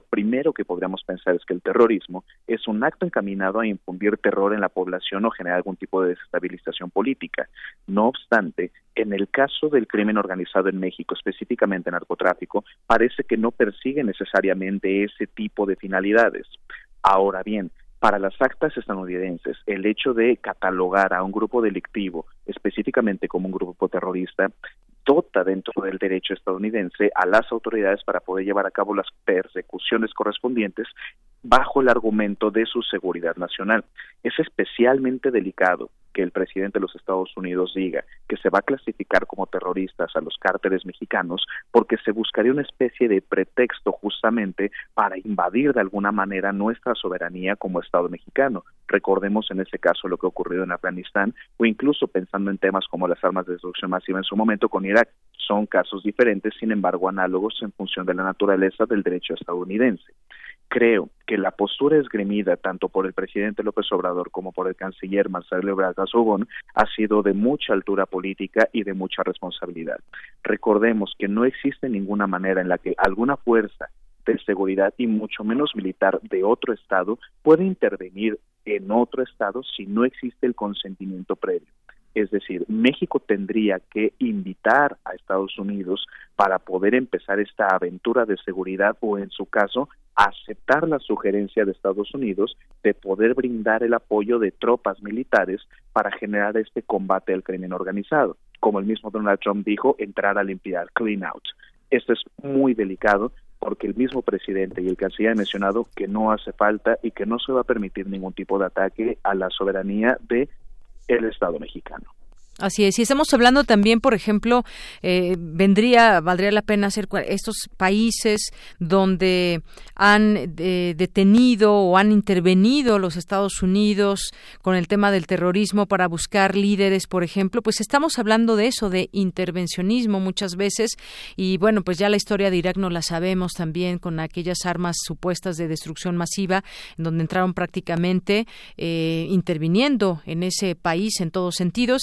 primero que podríamos pensar es que el terrorismo es un acto encaminado a infundir terror en la población o generar algún tipo de desestabilización política. No obstante, en el caso del crimen organizado en México, específicamente narcotráfico, parece que no persigue necesariamente ese tipo de finalidades. Ahora bien, para las actas estadounidenses, el hecho de catalogar a un grupo delictivo específicamente como un grupo terrorista dota dentro del derecho estadounidense a las autoridades para poder llevar a cabo las persecuciones correspondientes bajo el argumento de su seguridad nacional. Es especialmente delicado que el presidente de los Estados Unidos diga que se va a clasificar como terroristas a los cárteles mexicanos porque se buscaría una especie de pretexto justamente para invadir de alguna manera nuestra soberanía como Estado mexicano. Recordemos en ese caso lo que ha ocurrido en Afganistán o incluso pensando en temas como las armas de destrucción masiva en su momento con Irak. Son casos diferentes, sin embargo análogos en función de la naturaleza del derecho estadounidense. Creo que la postura esgrimida tanto por el presidente López Obrador como por el canciller Marcelo Ebrard Azogón ha sido de mucha altura política y de mucha responsabilidad. Recordemos que no existe ninguna manera en la que alguna fuerza de seguridad y mucho menos militar de otro estado puede intervenir en otro estado si no existe el consentimiento previo. Es decir, México tendría que invitar a Estados Unidos para poder empezar esta aventura de seguridad o, en su caso, aceptar la sugerencia de Estados Unidos de poder brindar el apoyo de tropas militares para generar este combate al crimen organizado. Como el mismo Donald Trump dijo, entrar a limpiar, clean out. Esto es muy delicado porque el mismo presidente y el canciller han mencionado que no hace falta y que no se va a permitir ningún tipo de ataque a la soberanía de el Estado mexicano. Así es, y estamos hablando también, por ejemplo, eh, vendría, valdría la pena hacer estos países donde han eh, detenido o han intervenido los Estados Unidos con el tema del terrorismo para buscar líderes, por ejemplo, pues estamos hablando de eso, de intervencionismo muchas veces, y bueno, pues ya la historia de Irak no la sabemos también con aquellas armas supuestas de destrucción masiva, en donde entraron prácticamente eh, interviniendo en ese país en todos sentidos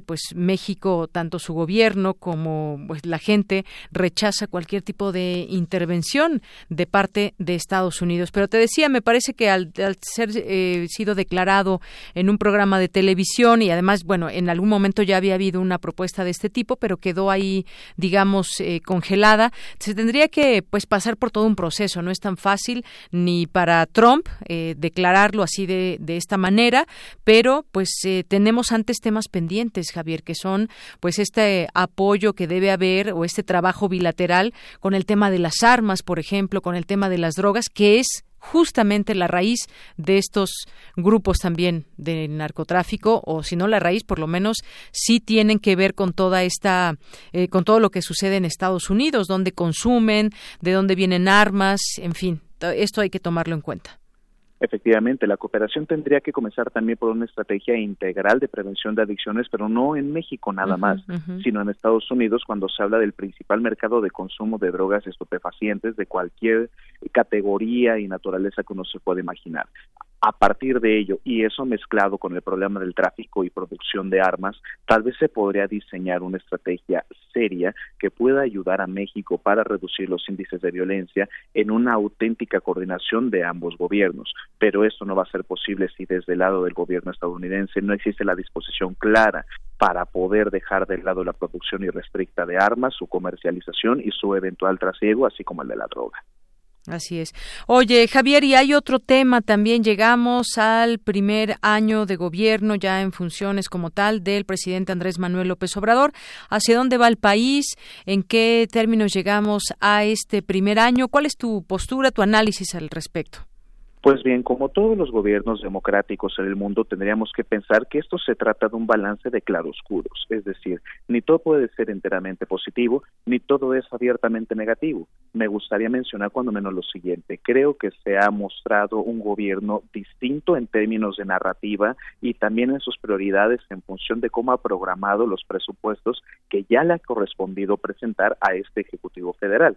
pues México tanto su gobierno como pues la gente rechaza cualquier tipo de intervención de parte de Estados Unidos. Pero te decía me parece que al, ser eh, sido declarado en un programa de televisión y además bueno en algún momento ya había habido una propuesta de este tipo pero quedó ahí digamos eh, congelada se tendría que pues pasar por todo un proceso. No es tan fácil ni para Trump eh, declararlo así de, de esta manera pero pues tenemos antes temas pendientes, Javier, que son pues este apoyo que debe haber o este trabajo bilateral con el tema de las armas, por ejemplo, con el tema de las drogas, que es justamente la raíz de estos grupos también de narcotráfico o si no la raíz por lo menos sí tienen que ver con toda esta eh, con todo lo que sucede en Estados Unidos donde consumen de dónde vienen armas en fin esto hay que tomarlo en cuenta Efectivamente, la cooperación tendría que comenzar también por una estrategia integral de prevención de adicciones, pero no en México nada más, sino en Estados Unidos cuando se habla del principal mercado de consumo de drogas estupefacientes de cualquier categoría y naturaleza que uno se puede imaginar a partir de ello, y eso mezclado con el problema del tráfico y producción de armas, tal vez se podría diseñar una estrategia seria que pueda ayudar a México para reducir los índices de violencia en una auténtica coordinación de ambos gobiernos. Pero esto no va a ser posible si desde el lado del gobierno estadounidense no existe la disposición clara para poder dejar de lado la producción irrestricta de armas, su comercialización y su eventual trasiego, así como el de la droga. Así es. Oye, Javier, y hay otro tema también. Llegamos al primer año de gobierno ya en funciones como tal del presidente Andrés Manuel López Obrador. ¿Hacia dónde va el país? ¿En qué términos llegamos a este primer año? ¿Cuál es tu postura, tu análisis al respecto? Pues bien, como todos los gobiernos democráticos en el mundo, tendríamos que pensar que esto se trata de un balance de claroscuros, es decir, ni todo puede ser enteramente positivo, ni todo es abiertamente negativo. Me gustaría mencionar cuando menos lo siguiente. Creo que se ha mostrado un gobierno distinto en términos de narrativa y también en sus prioridades en función de cómo ha programado los presupuestos que ya le ha correspondido presentar a este Ejecutivo Federal.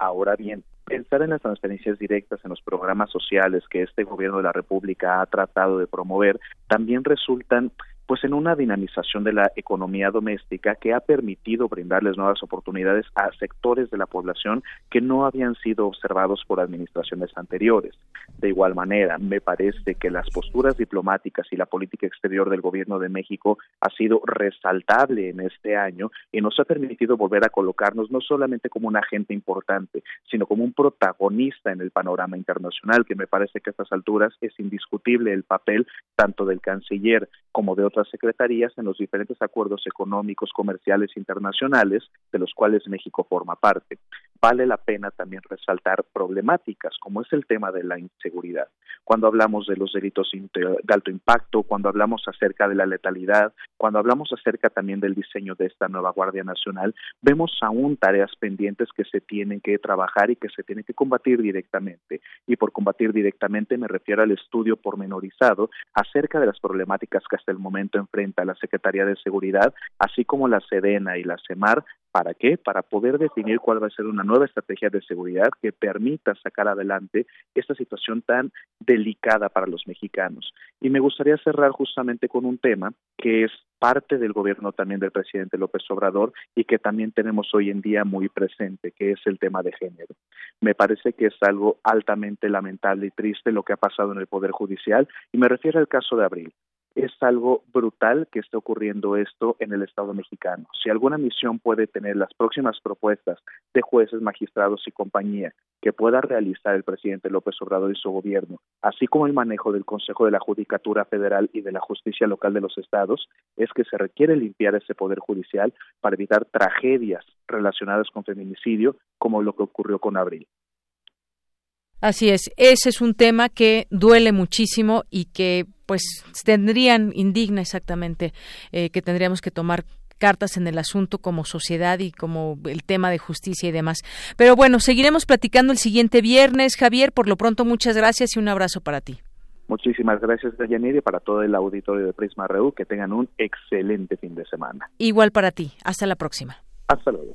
Ahora bien, pensar en las transferencias directas en los programas sociales que este gobierno de la República ha tratado de promover también resultan pues en una dinamización de la economía doméstica que ha permitido brindarles nuevas oportunidades a sectores de la población que no habían sido observados por administraciones anteriores. De igual manera, me parece que las posturas diplomáticas y la política exterior del gobierno de México ha sido resaltable en este año y nos ha permitido volver a colocarnos no solamente como un agente importante, sino como un protagonista en el panorama internacional, que me parece que a estas alturas es indiscutible el papel tanto del canciller como de otras secretarías en los diferentes acuerdos económicos, comerciales internacionales de los cuales México forma parte. Vale la pena también resaltar problemáticas como es el tema de la inseguridad. Cuando hablamos de los delitos de alto impacto, cuando hablamos acerca de la letalidad, cuando hablamos acerca también del diseño de esta nueva Guardia Nacional, vemos aún tareas pendientes que se tienen que trabajar y que se tienen que combatir directamente. Y por combatir directamente me refiero al estudio pormenorizado acerca de las problemáticas que hasta el momento enfrenta la Secretaría de Seguridad, así como la Sedena y la CEMAR, ¿para qué? Para poder definir cuál va a ser una nueva estrategia de seguridad que permita sacar adelante esta situación tan delicada para los mexicanos. Y me gustaría cerrar justamente con un tema que es parte del gobierno también del presidente López Obrador y que también tenemos hoy en día muy presente, que es el tema de género. Me parece que es algo altamente lamentable y triste lo que ha pasado en el Poder Judicial y me refiero al caso de Abril es algo brutal que esté ocurriendo esto en el Estado mexicano. Si alguna misión puede tener las próximas propuestas de jueces, magistrados y compañía que pueda realizar el presidente López Obrador y su gobierno, así como el manejo del Consejo de la Judicatura Federal y de la Justicia Local de los Estados, es que se requiere limpiar ese poder judicial para evitar tragedias relacionadas con feminicidio como lo que ocurrió con Abril. Así es, ese es un tema que duele muchísimo y que pues tendrían, indigna exactamente, eh, que tendríamos que tomar cartas en el asunto como sociedad y como el tema de justicia y demás. Pero bueno, seguiremos platicando el siguiente viernes. Javier, por lo pronto, muchas gracias y un abrazo para ti. Muchísimas gracias, Dayanir, y para todo el auditorio de Prisma Reú. Que tengan un excelente fin de semana. Igual para ti. Hasta la próxima. Hasta luego.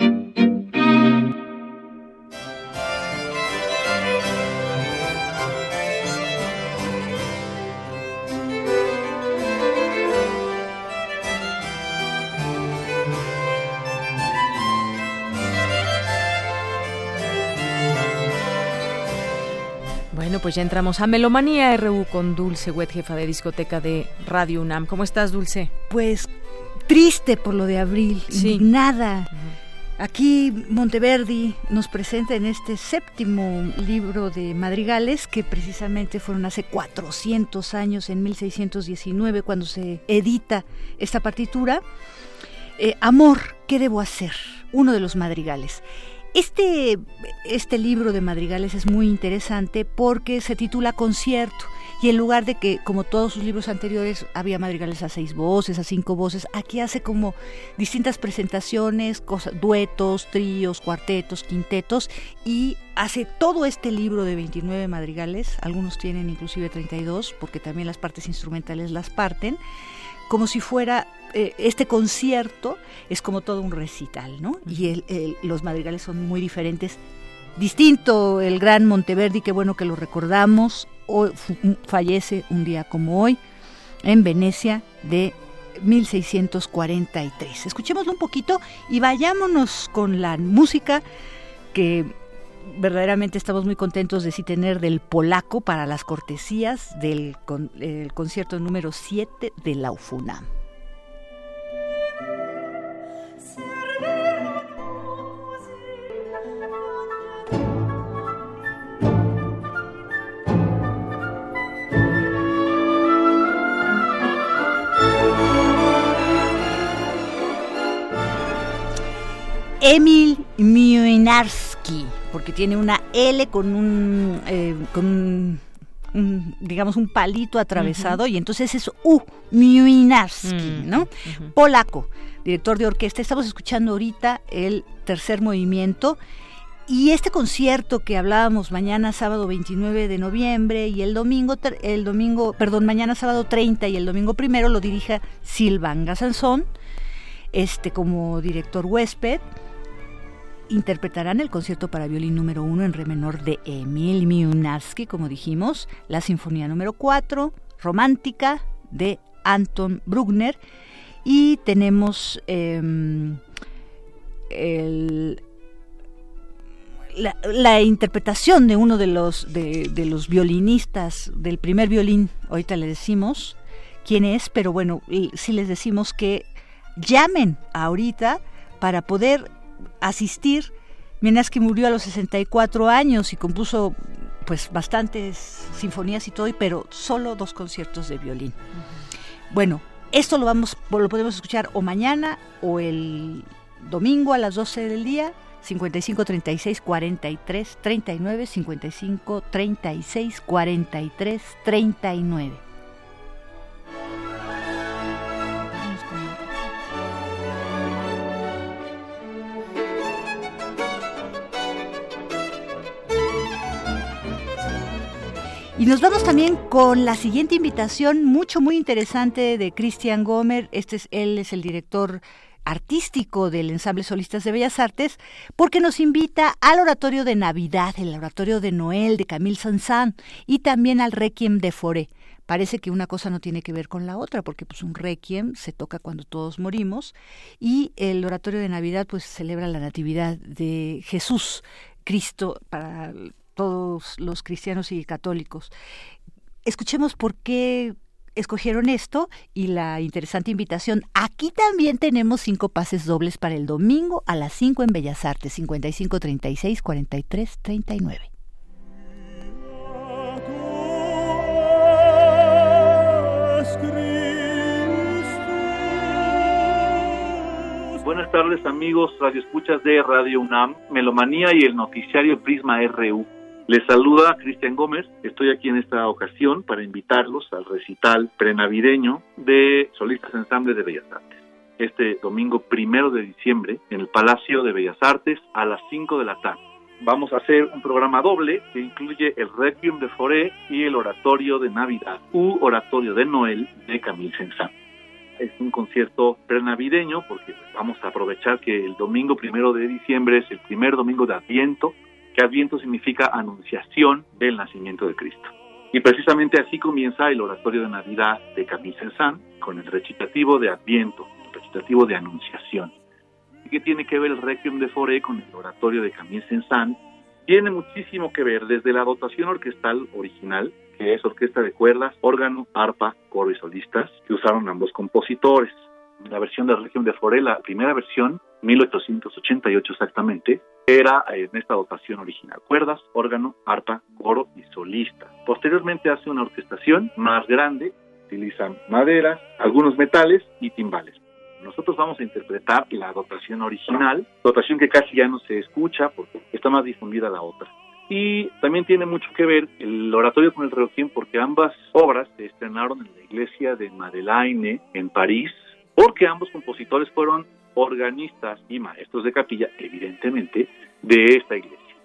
Pues ya entramos a Melomanía RU con Dulce Wet, jefa de discoteca de Radio UNAM. ¿Cómo estás, Dulce? Pues triste por lo de abril, sí. indignada. Aquí Monteverdi nos presenta en este séptimo libro de madrigales, que precisamente fueron hace 400 años, en 1619, cuando se edita esta partitura. Eh, Amor, ¿qué debo hacer? Uno de los madrigales. Este, este libro de madrigales es muy interesante porque se titula Concierto. Y en lugar de que, como todos sus libros anteriores, había madrigales a seis voces, a cinco voces, aquí hace como distintas presentaciones, duetos, tríos, cuartetos, quintetos, y hace todo este libro de 29 madrigales, algunos tienen inclusive 32, porque también las partes instrumentales las parten, como si fuera eh, este concierto es como todo un recital, ¿no? Y los madrigales son muy diferentes. Distinto el gran Monteverdi, qué bueno que lo recordamos, fallece un día como hoy en Venecia de 1643. Escuchémoslo un poquito y vayámonos con la música que verdaderamente estamos muy contentos de sí tener del polaco para las cortesías del concierto número 7 de la UFUNAM. Emil Młynarski, porque tiene una L con un, eh, con digamos, un palito atravesado, y entonces es U, Młynarski, mm, ¿no? Polaco, director de orquesta. Estamos escuchando ahorita el tercer movimiento. Y este concierto que hablábamos mañana sábado 29 de noviembre y el domingo, el domingo, perdón, mañana sábado 30 y el domingo primero lo dirige Silvan Gasansón, este como director huésped interpretarán el concierto para violín número uno en re menor de Emil Miunarski, como dijimos, la sinfonía número 4, romántica, de Anton Bruckner, y tenemos em, la, interpretación de uno de los, de, de los violinistas del primer violín, ahorita le decimos quién es, pero bueno, si les decimos que llamen ahorita para poder asistir. Minaski murió a los 64 años y compuso pues bastantes sinfonías y todo, pero solo dos conciertos de violín. Bueno, esto lo vamos lo podemos escuchar o mañana o el domingo a las 12 del día 55 36 43 39 55 36 43 39 Y nos vamos también con la siguiente invitación, mucho, muy interesante, de Cristian Gomer. Este es, él es el director artístico del Ensamble Solistas de Bellas Artes, porque nos invita al oratorio de Navidad, el oratorio de Noel de Camille Saint-Saëns y también al Requiem de Foré. Parece que una cosa no tiene que ver con la otra, porque pues un requiem se toca cuando todos morimos y el oratorio de Navidad pues celebra la natividad de Jesús, Cristo para todos los cristianos y católicos. Escuchemos por qué escogieron esto y la interesante invitación. Aquí también tenemos cinco pases dobles para el domingo a las 5 en Bellas Artes, 55 36 43 39. Buenas tardes amigos radioescuchas de Radio UNAM, Melomanía y el noticiario Prisma RU. Les saluda Cristian Gómez. Estoy aquí en esta ocasión para invitarlos al recital prenavideño de Solistas Ensamble de Bellas Artes. Este domingo primero de diciembre en el Palacio de Bellas Artes a las 5 de la tarde. Vamos a hacer un programa doble que incluye el Requiem de Foré y el Oratorio de Navidad u Oratorio de Noel de Camille Saint-Saëns es un concierto prenavideño porque vamos a aprovechar que el domingo primero de diciembre es el primer domingo de Adviento que Adviento significa anunciación del nacimiento de Cristo. Y precisamente así comienza el oratorio de Navidad de Camille Saint-Saëns con el recitativo de Adviento, el recitativo de anunciación. ¿Y qué tiene que ver el Requiem de Foré con el oratorio de Camille Saint-Saëns? Tiene muchísimo que ver desde la dotación orquestal original, que es orquesta de cuerdas, órgano, arpa, coro y solistas, que usaron ambos compositores. La versión del Requiem de Foré, la primera versión, 1888 exactamente, era en esta dotación original, cuerdas, órgano, arpa, coro y solista. Posteriormente hace una orquestación más grande, utilizan maderas, algunos metales y timbales. Nosotros vamos a interpretar la dotación original, dotación que casi ya no se escucha porque está más difundida la otra. Y también tiene mucho que ver el oratorio con el requiem porque ambas obras se estrenaron en la iglesia de Madeleine en París, porque ambos compositores fueron organistas y maestros de capilla, evidentemente, de esta iglesia.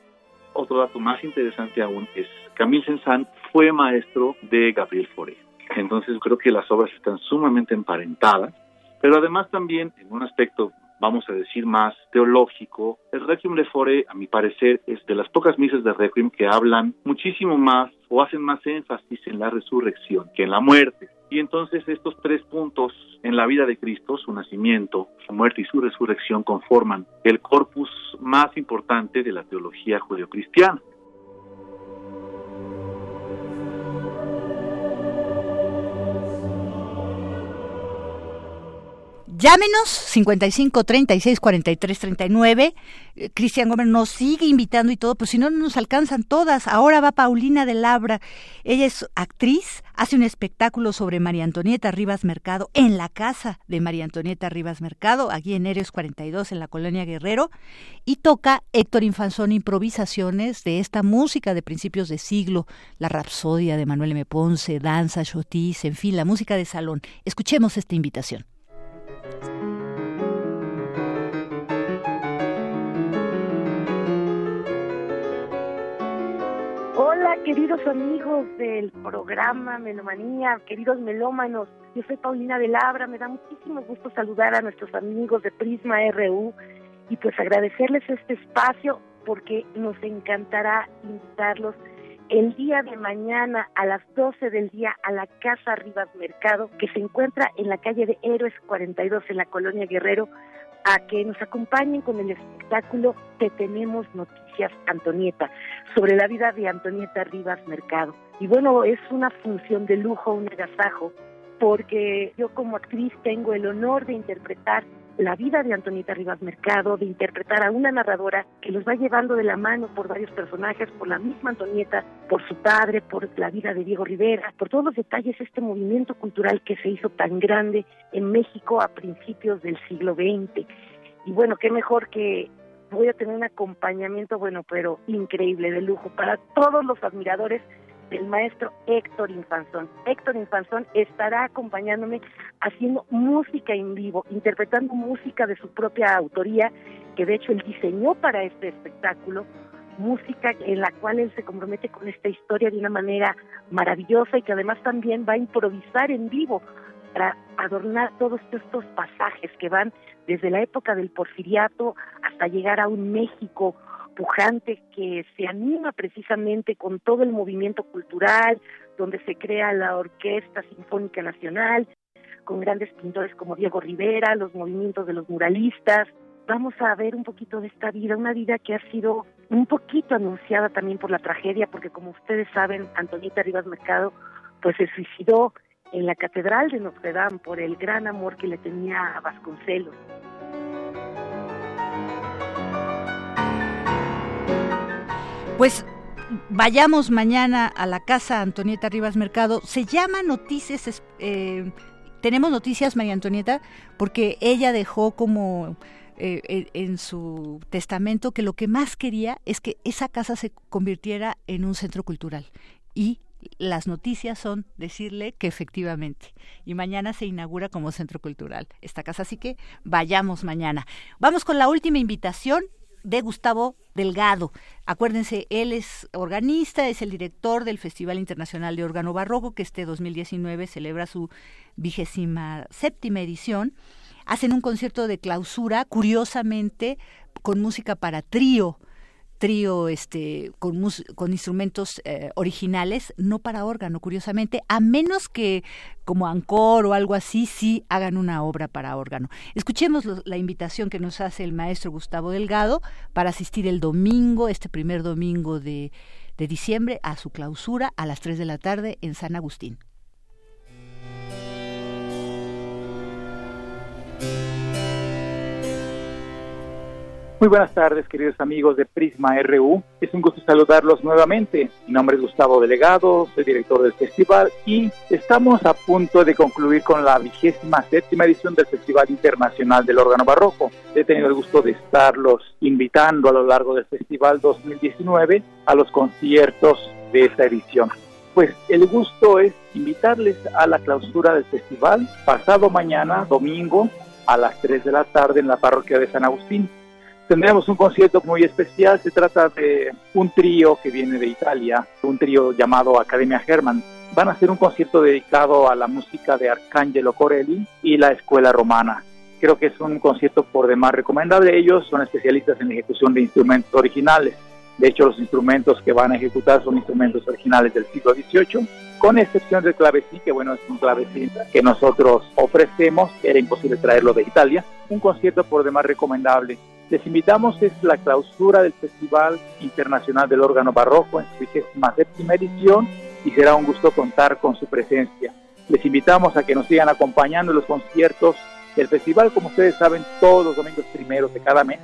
Otro dato más interesante aún es Camille Saint-Saëns fue maestro de Gabriel Fauré. Entonces creo que las obras están sumamente emparentadas, pero además también en un aspecto vamos a decir, más teológico. El Requiem de Fore, a mi parecer, es de las pocas misas de Requiem que hablan muchísimo más o hacen más énfasis en la resurrección que en la muerte. Y entonces estos tres puntos en la vida de Cristo, su nacimiento, su muerte y su resurrección, conforman el corpus más importante de la teología judeocristiana. Llámenos 55 36 43 39. Cristian Gómez nos sigue invitando y todo, pero si no, no nos alcanzan todas. Ahora va Paulina de Labra. Ella es actriz, hace un espectáculo sobre María Antonieta Rivas Mercado en la casa de María Antonieta Rivas Mercado, aquí en Héroes 42, en la colonia Guerrero, y toca Héctor Infanzón improvisaciones de esta música de principios de siglo, la rapsodia de Manuel M. Ponce, danza, chotis, en fin, la música de salón. Escuchemos esta invitación. Hola, queridos amigos del programa Melomanía, queridos melómanos. Yo soy Paulina de Labra. Me da muchísimo gusto saludar a nuestros amigos de Prisma RU y pues agradecerles este espacio porque nos encantará invitarlos el día de mañana a las 12 del día a la Casa Rivas Mercado, que se encuentra en la calle de Héroes 42 en la colonia Guerrero, a que nos acompañen con el espectáculo Te tenemos noticias Antonieta, sobre la vida de Antonieta Rivas Mercado. Y bueno, es una función de lujo, un agasajo, porque yo como actriz tengo el honor de interpretar la vida de Antonieta Rivas Mercado, de interpretar a una narradora que los va llevando de la mano por varios personajes, por la misma Antonieta, por su padre, por la vida de Diego Rivera, por todos los detalles de este movimiento cultural que se hizo tan grande en México a principios del siglo XX. Y bueno, qué mejor que voy a tener un acompañamiento, bueno, pero increíble, de lujo, para todos los admiradores del maestro Héctor Infanzón. Héctor Infanzón estará acompañándome haciendo música en vivo, interpretando música de su propia autoría, que de hecho él diseñó para este espectáculo, música en la cual él se compromete con esta historia de una manera maravillosa y que además también va a improvisar en vivo para adornar todos estos pasajes que van desde la época del porfiriato hasta llegar a un México pujante que se anima precisamente con todo el movimiento cultural, donde se crea la Orquesta Sinfónica Nacional, con grandes pintores como Diego Rivera, los movimientos de los muralistas. Vamos a ver un poquito de esta vida, una vida que ha sido un poquito anunciada también por la tragedia, porque como ustedes saben, Antonieta Rivas Mercado pues se suicidó en la Catedral de Notre Dame por el gran amor que le tenía a Vasconcelos. Pues vayamos mañana a la casa Antonieta Rivas Mercado. Se llama Noticias, eh, tenemos noticias, María Antonieta, porque ella dejó como eh, en su testamento que lo que más quería es que esa casa se convirtiera en un centro cultural. Y las noticias son decirle que efectivamente. Y mañana se inaugura como centro cultural esta casa. Así que vayamos mañana. Vamos con la última invitación de Gustavo Delgado. Acuérdense, él es organista, es el director del Festival Internacional de Órgano Barroco, que este 2019 celebra su vigésima séptima edición. Hacen un concierto de clausura, curiosamente, con música para trío trío este con, con instrumentos eh, originales, no para órgano, curiosamente, a menos que como Ancor o algo así, sí hagan una obra para órgano. Escuchemos la invitación que nos hace el maestro Gustavo Delgado para asistir el domingo, este primer domingo de, de diciembre, a su clausura a las 3 de la tarde en San Agustín. Muy buenas tardes, queridos amigos de Prisma RU. Es un gusto saludarlos nuevamente. Mi nombre es Gustavo Delegado, soy director del festival y estamos a punto de concluir con la vigésima séptima edición del Festival Internacional del Órgano Barroco. He tenido el gusto de estarlos invitando a lo largo del Festival 2019 a los conciertos de esta edición. Pues el gusto es invitarles a la clausura del festival pasado mañana, domingo, a las 3 de la tarde en la parroquia de San Agustín tendremos un concierto muy especial. Se trata de un trío que viene de Italia, un trío llamado Academia Herman. Van a hacer un concierto dedicado a la música de Arcangelo Corelli y la escuela romana. Creo que es un concierto por demás recomendable. Ellos son especialistas en ejecución de instrumentos originales. De hecho, los instrumentos que van a ejecutar son instrumentos originales del siglo XVIII, con excepción del clavecín, que bueno, es un clavecín que nosotros ofrecemos, era imposible traerlo de Italia. Un concierto por demás recomendable les invitamos, es la clausura del Festival Internacional del Órgano Barroco en su vigésima séptima edición y será un gusto contar con su presencia. Les invitamos a que nos sigan acompañando en los conciertos del festival, como ustedes saben, todos los domingos primeros de cada mes.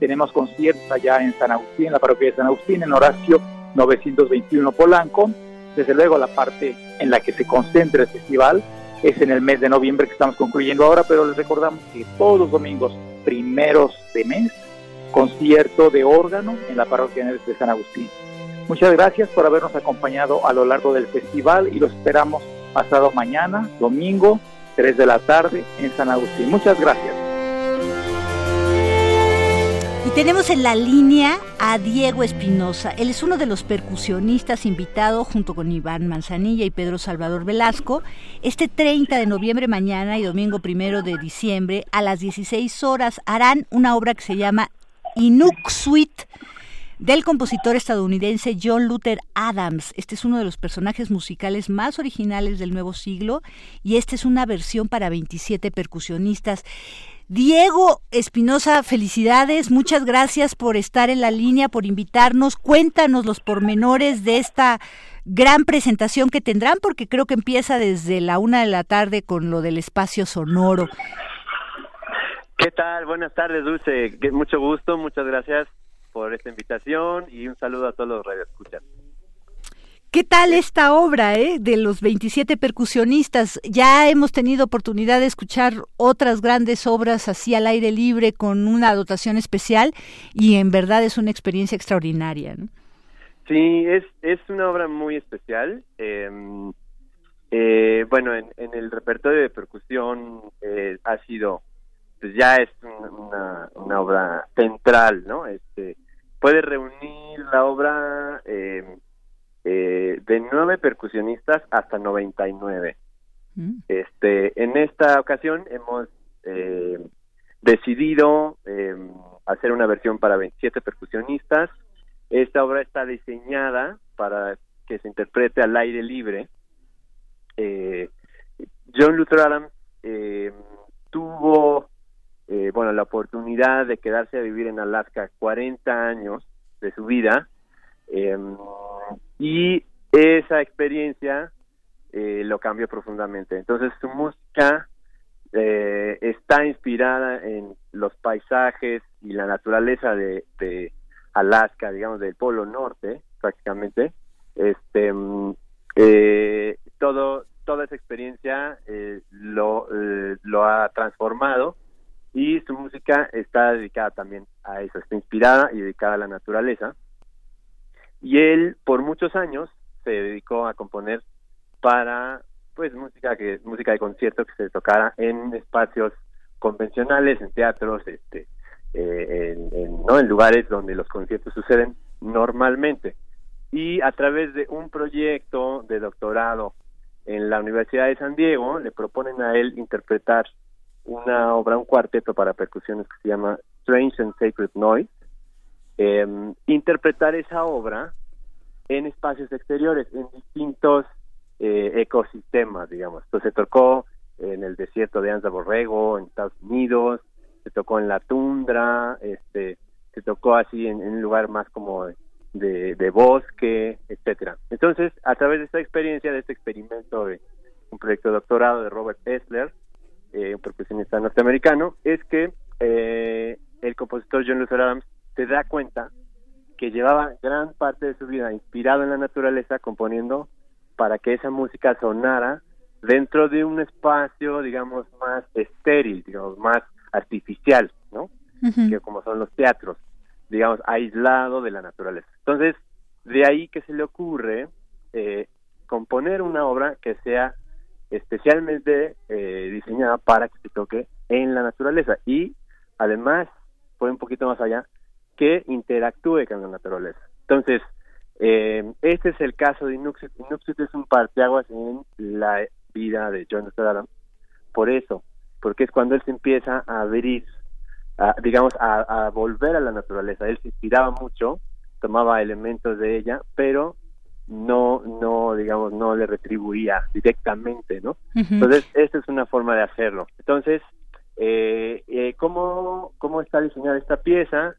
Tenemos conciertos allá en San Agustín, en la parroquia de San Agustín, en Horacio 921 Polanco. Desde luego la parte en la que se concentra el festival es en el mes de noviembre que estamos concluyendo ahora, pero les recordamos que todos los domingos primeros de mes, concierto de órgano en la parroquia de San Agustín. Muchas gracias por habernos acompañado a lo largo del festival y los esperamos pasado mañana, domingo, 3 de la tarde en San Agustín. Muchas gracias. Tenemos en la línea a Diego Espinosa. Él es uno de los percusionistas invitados junto con Iván Manzanilla y Pedro Salvador Velasco este 30 de noviembre mañana y domingo primero de diciembre a las 16 horas harán una obra que se llama Inuk Suite del compositor estadounidense John Luther Adams. Este es uno de los personajes musicales más originales del nuevo siglo y esta es una versión para 27 percusionistas. Diego Espinosa, felicidades, muchas gracias por estar en la línea, por invitarnos. Cuéntanos los pormenores de esta gran presentación que tendrán, porque creo que empieza desde la una de la tarde con lo del espacio sonoro. ¿Qué tal? Buenas tardes, Dulce. Mucho gusto, muchas gracias por esta invitación y un saludo a todos los radioescuchas. ¿Qué tal esta obra eh, de los 27 percusionistas? Ya hemos tenido oportunidad de escuchar otras grandes obras así al aire libre con una dotación especial y en verdad es una experiencia extraordinaria. Sí, es, es una obra muy especial. Em, eh, bueno, en, el repertorio de percusión eh, ha sido, pues ya es una, una, obra central, ¿no? Este, puede reunir la obra eh, eh, de nueve percusionistas hasta 99. Mm. Este, en esta ocasión hemos eh, decidido em, hacer una versión para 27 percusionistas. Esta obra está diseñada para que se interprete al aire libre. Eh, John Luther Adams em, tuvo eh, bueno la oportunidad de quedarse a vivir en Alaska 40 años de su vida em, y esa experiencia eh, lo cambió profundamente. Entonces su música eh, está inspirada en los paisajes y la naturaleza de, Alaska, digamos del Polo Norte, prácticamente. Este, mm, eh, todo, toda esa experiencia lo, lo ha transformado y su música está dedicada también a eso, está inspirada y dedicada a la naturaleza y él por muchos años se dedicó a componer para pues música que música de concierto que se tocara en espacios convencionales en teatros este eh, no en lugares donde los conciertos suceden normalmente. Y a través de un proyecto de doctorado en la Universidad de San Diego le proponen a él interpretar una obra un cuarteto para percusiones que se llama Strange and Sacred Noise eh, interpretar esa obra en espacios exteriores, en distintos eh, ecosistemas, digamos. Entonces se tocó en el desierto de Anza Borrego, en Estados Unidos, se tocó en la tundra, este, se tocó así en, un lugar más como de, bosque, etcétera. Entonces, a través de esta experiencia, de este experimento de un proyecto de doctorado de Robert Essler, eh, un percusionista norteamericano, es que eh, el compositor John Luther Adams se da cuenta que llevaba gran parte de su vida inspirado en la naturaleza componiendo para que esa música sonara dentro de un espacio, digamos, más estéril, digamos, más artificial, ¿no? Que como son los teatros, digamos, aislado de la naturaleza. Entonces, de ahí que se le ocurre eh, componer una obra que sea especialmente eh, diseñada para que se toque en la naturaleza y además fue un poquito más allá que interactúe con la naturaleza. Entonces, eh, este es el caso de Inuxit. Inuxit es un parteaguas en la vida de John Adams. Por eso, porque es cuando él se empieza a abrir, digamos, a, volver a la naturaleza. Él se inspiraba mucho, tomaba elementos de ella, pero no, no, digamos, no le retribuía directamente, ¿no? Entonces, esta es una forma de hacerlo. Entonces, eh, eh, ¿cómo, ¿cómo está diseñada esta pieza?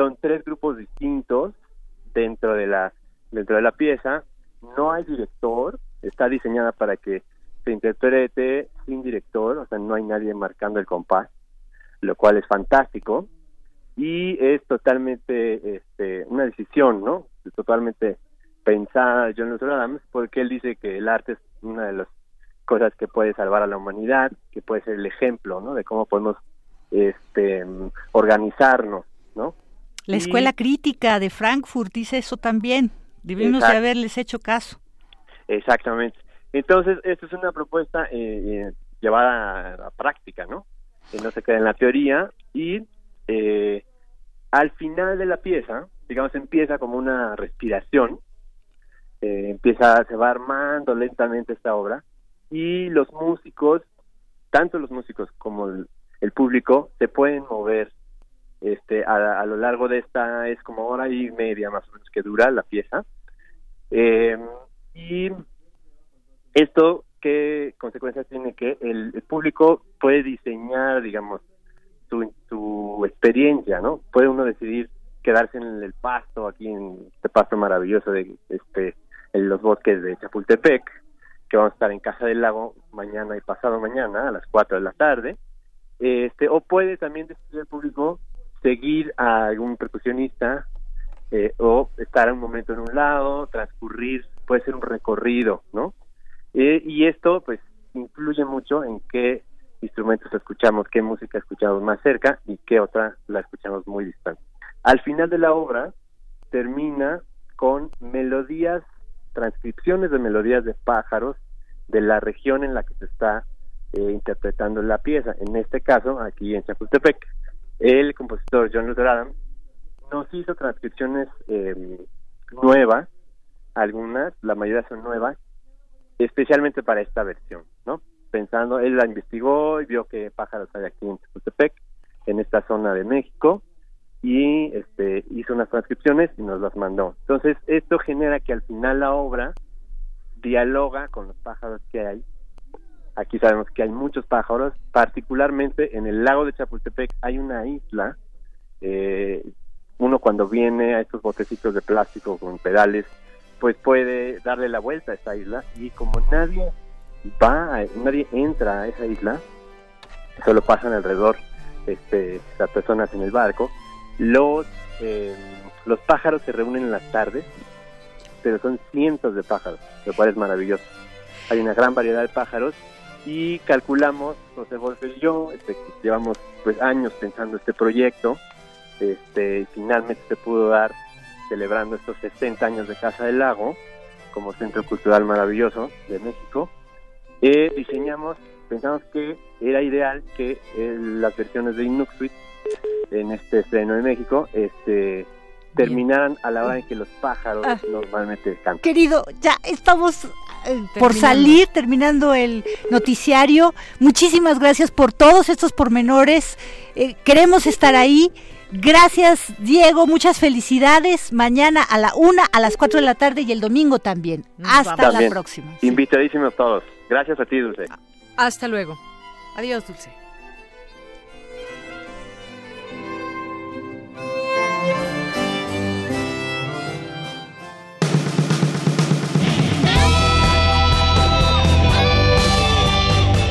Son tres grupos distintos dentro de la dentro de la pieza. No hay director, está diseñada para que se interprete sin director, o sea, no hay nadie marcando el compás, lo cual es fantástico y es totalmente este, una decisión, ¿no? Totalmente pensada John Luther Adams, porque él dice que el arte es una de las cosas que puede salvar a la humanidad, que puede ser el ejemplo, ¿no? De cómo podemos este, organizarnos, ¿no? La escuela crítica de Frankfurt dice eso también. Debimos de haberles hecho caso. Exactamente. Entonces, esta es una propuesta eh, eh, llevada a la práctica, ¿no? Que no se queda en la teoría y eh, al final de la pieza, digamos, empieza como una respiración, empieza, se va armando lentamente esta obra y los músicos, tanto los músicos como el, público, se pueden mover este a, lo largo de esta es como hora y media más o menos que dura la pieza y esto, ¿qué consecuencias tiene? Que el, público puede diseñar, digamos, su, su experiencia, ¿no? Puede uno decidir quedarse en el pasto, aquí en este pasto maravilloso de este en los bosques de Chapultepec, que vamos a estar en Casa del Lago mañana y pasado mañana a las 4 de la tarde. Este, o puede también decidir el público seguir a algún percusionista eh, o estar un momento en un lado, transcurrir, puede ser un recorrido, ¿no? Eh, y esto pues influye mucho en qué instrumentos escuchamos, qué música escuchamos más cerca y qué otra la escuchamos muy distante. Al final de la obra termina con melodías, transcripciones de melodías de pájaros de la región en la que se está eh, interpretando la pieza. En este caso, aquí en Chapultepec, el compositor John Luther Adams nos hizo transcripciones eh, nuevas, algunas, la mayoría son nuevas, especialmente para esta versión, ¿no? Pensando, él la investigó y vio que pájaros hay aquí en Chapultepec, en esta zona de México, y este, hizo unas transcripciones y nos las mandó. Entonces, esto genera que al final la obra dialoga con los pájaros que hay. Aquí sabemos que hay muchos pájaros, particularmente en el lago de Chapultepec hay una isla. Eh, uno cuando viene a estos botecitos de plástico con pedales pues puede darle la vuelta a esa isla y como nadie va, nadie entra a esa isla, solo pasan alrededor este, las personas en el barco, los, eh, los pájaros se reúnen en las tardes, pero son cientos de pájaros, lo cual es maravilloso. Hay una gran variedad de pájaros y calculamos, José Wolf y yo, este, llevamos pues años pensando este proyecto, este, finalmente se pudo dar celebrando estos 60 años de Casa del Lago como centro cultural maravilloso de México, eh, diseñamos, pensamos que era ideal que eh, las versiones de Inuxuit en este estreno de México este terminaran a la hora en que los pájaros ah. normalmente cantan. Querido, ya estamos eh, por salir, terminando el noticiario. Muchísimas gracias por todos estos pormenores. queremos estar ahí. Gracias, Diego. Muchas felicidades. Mañana a la una, a las cuatro de la tarde y el domingo también. Hasta la próxima. Invitadísimos todos. Gracias a ti, Dulce. Hasta luego. Adiós, Dulce.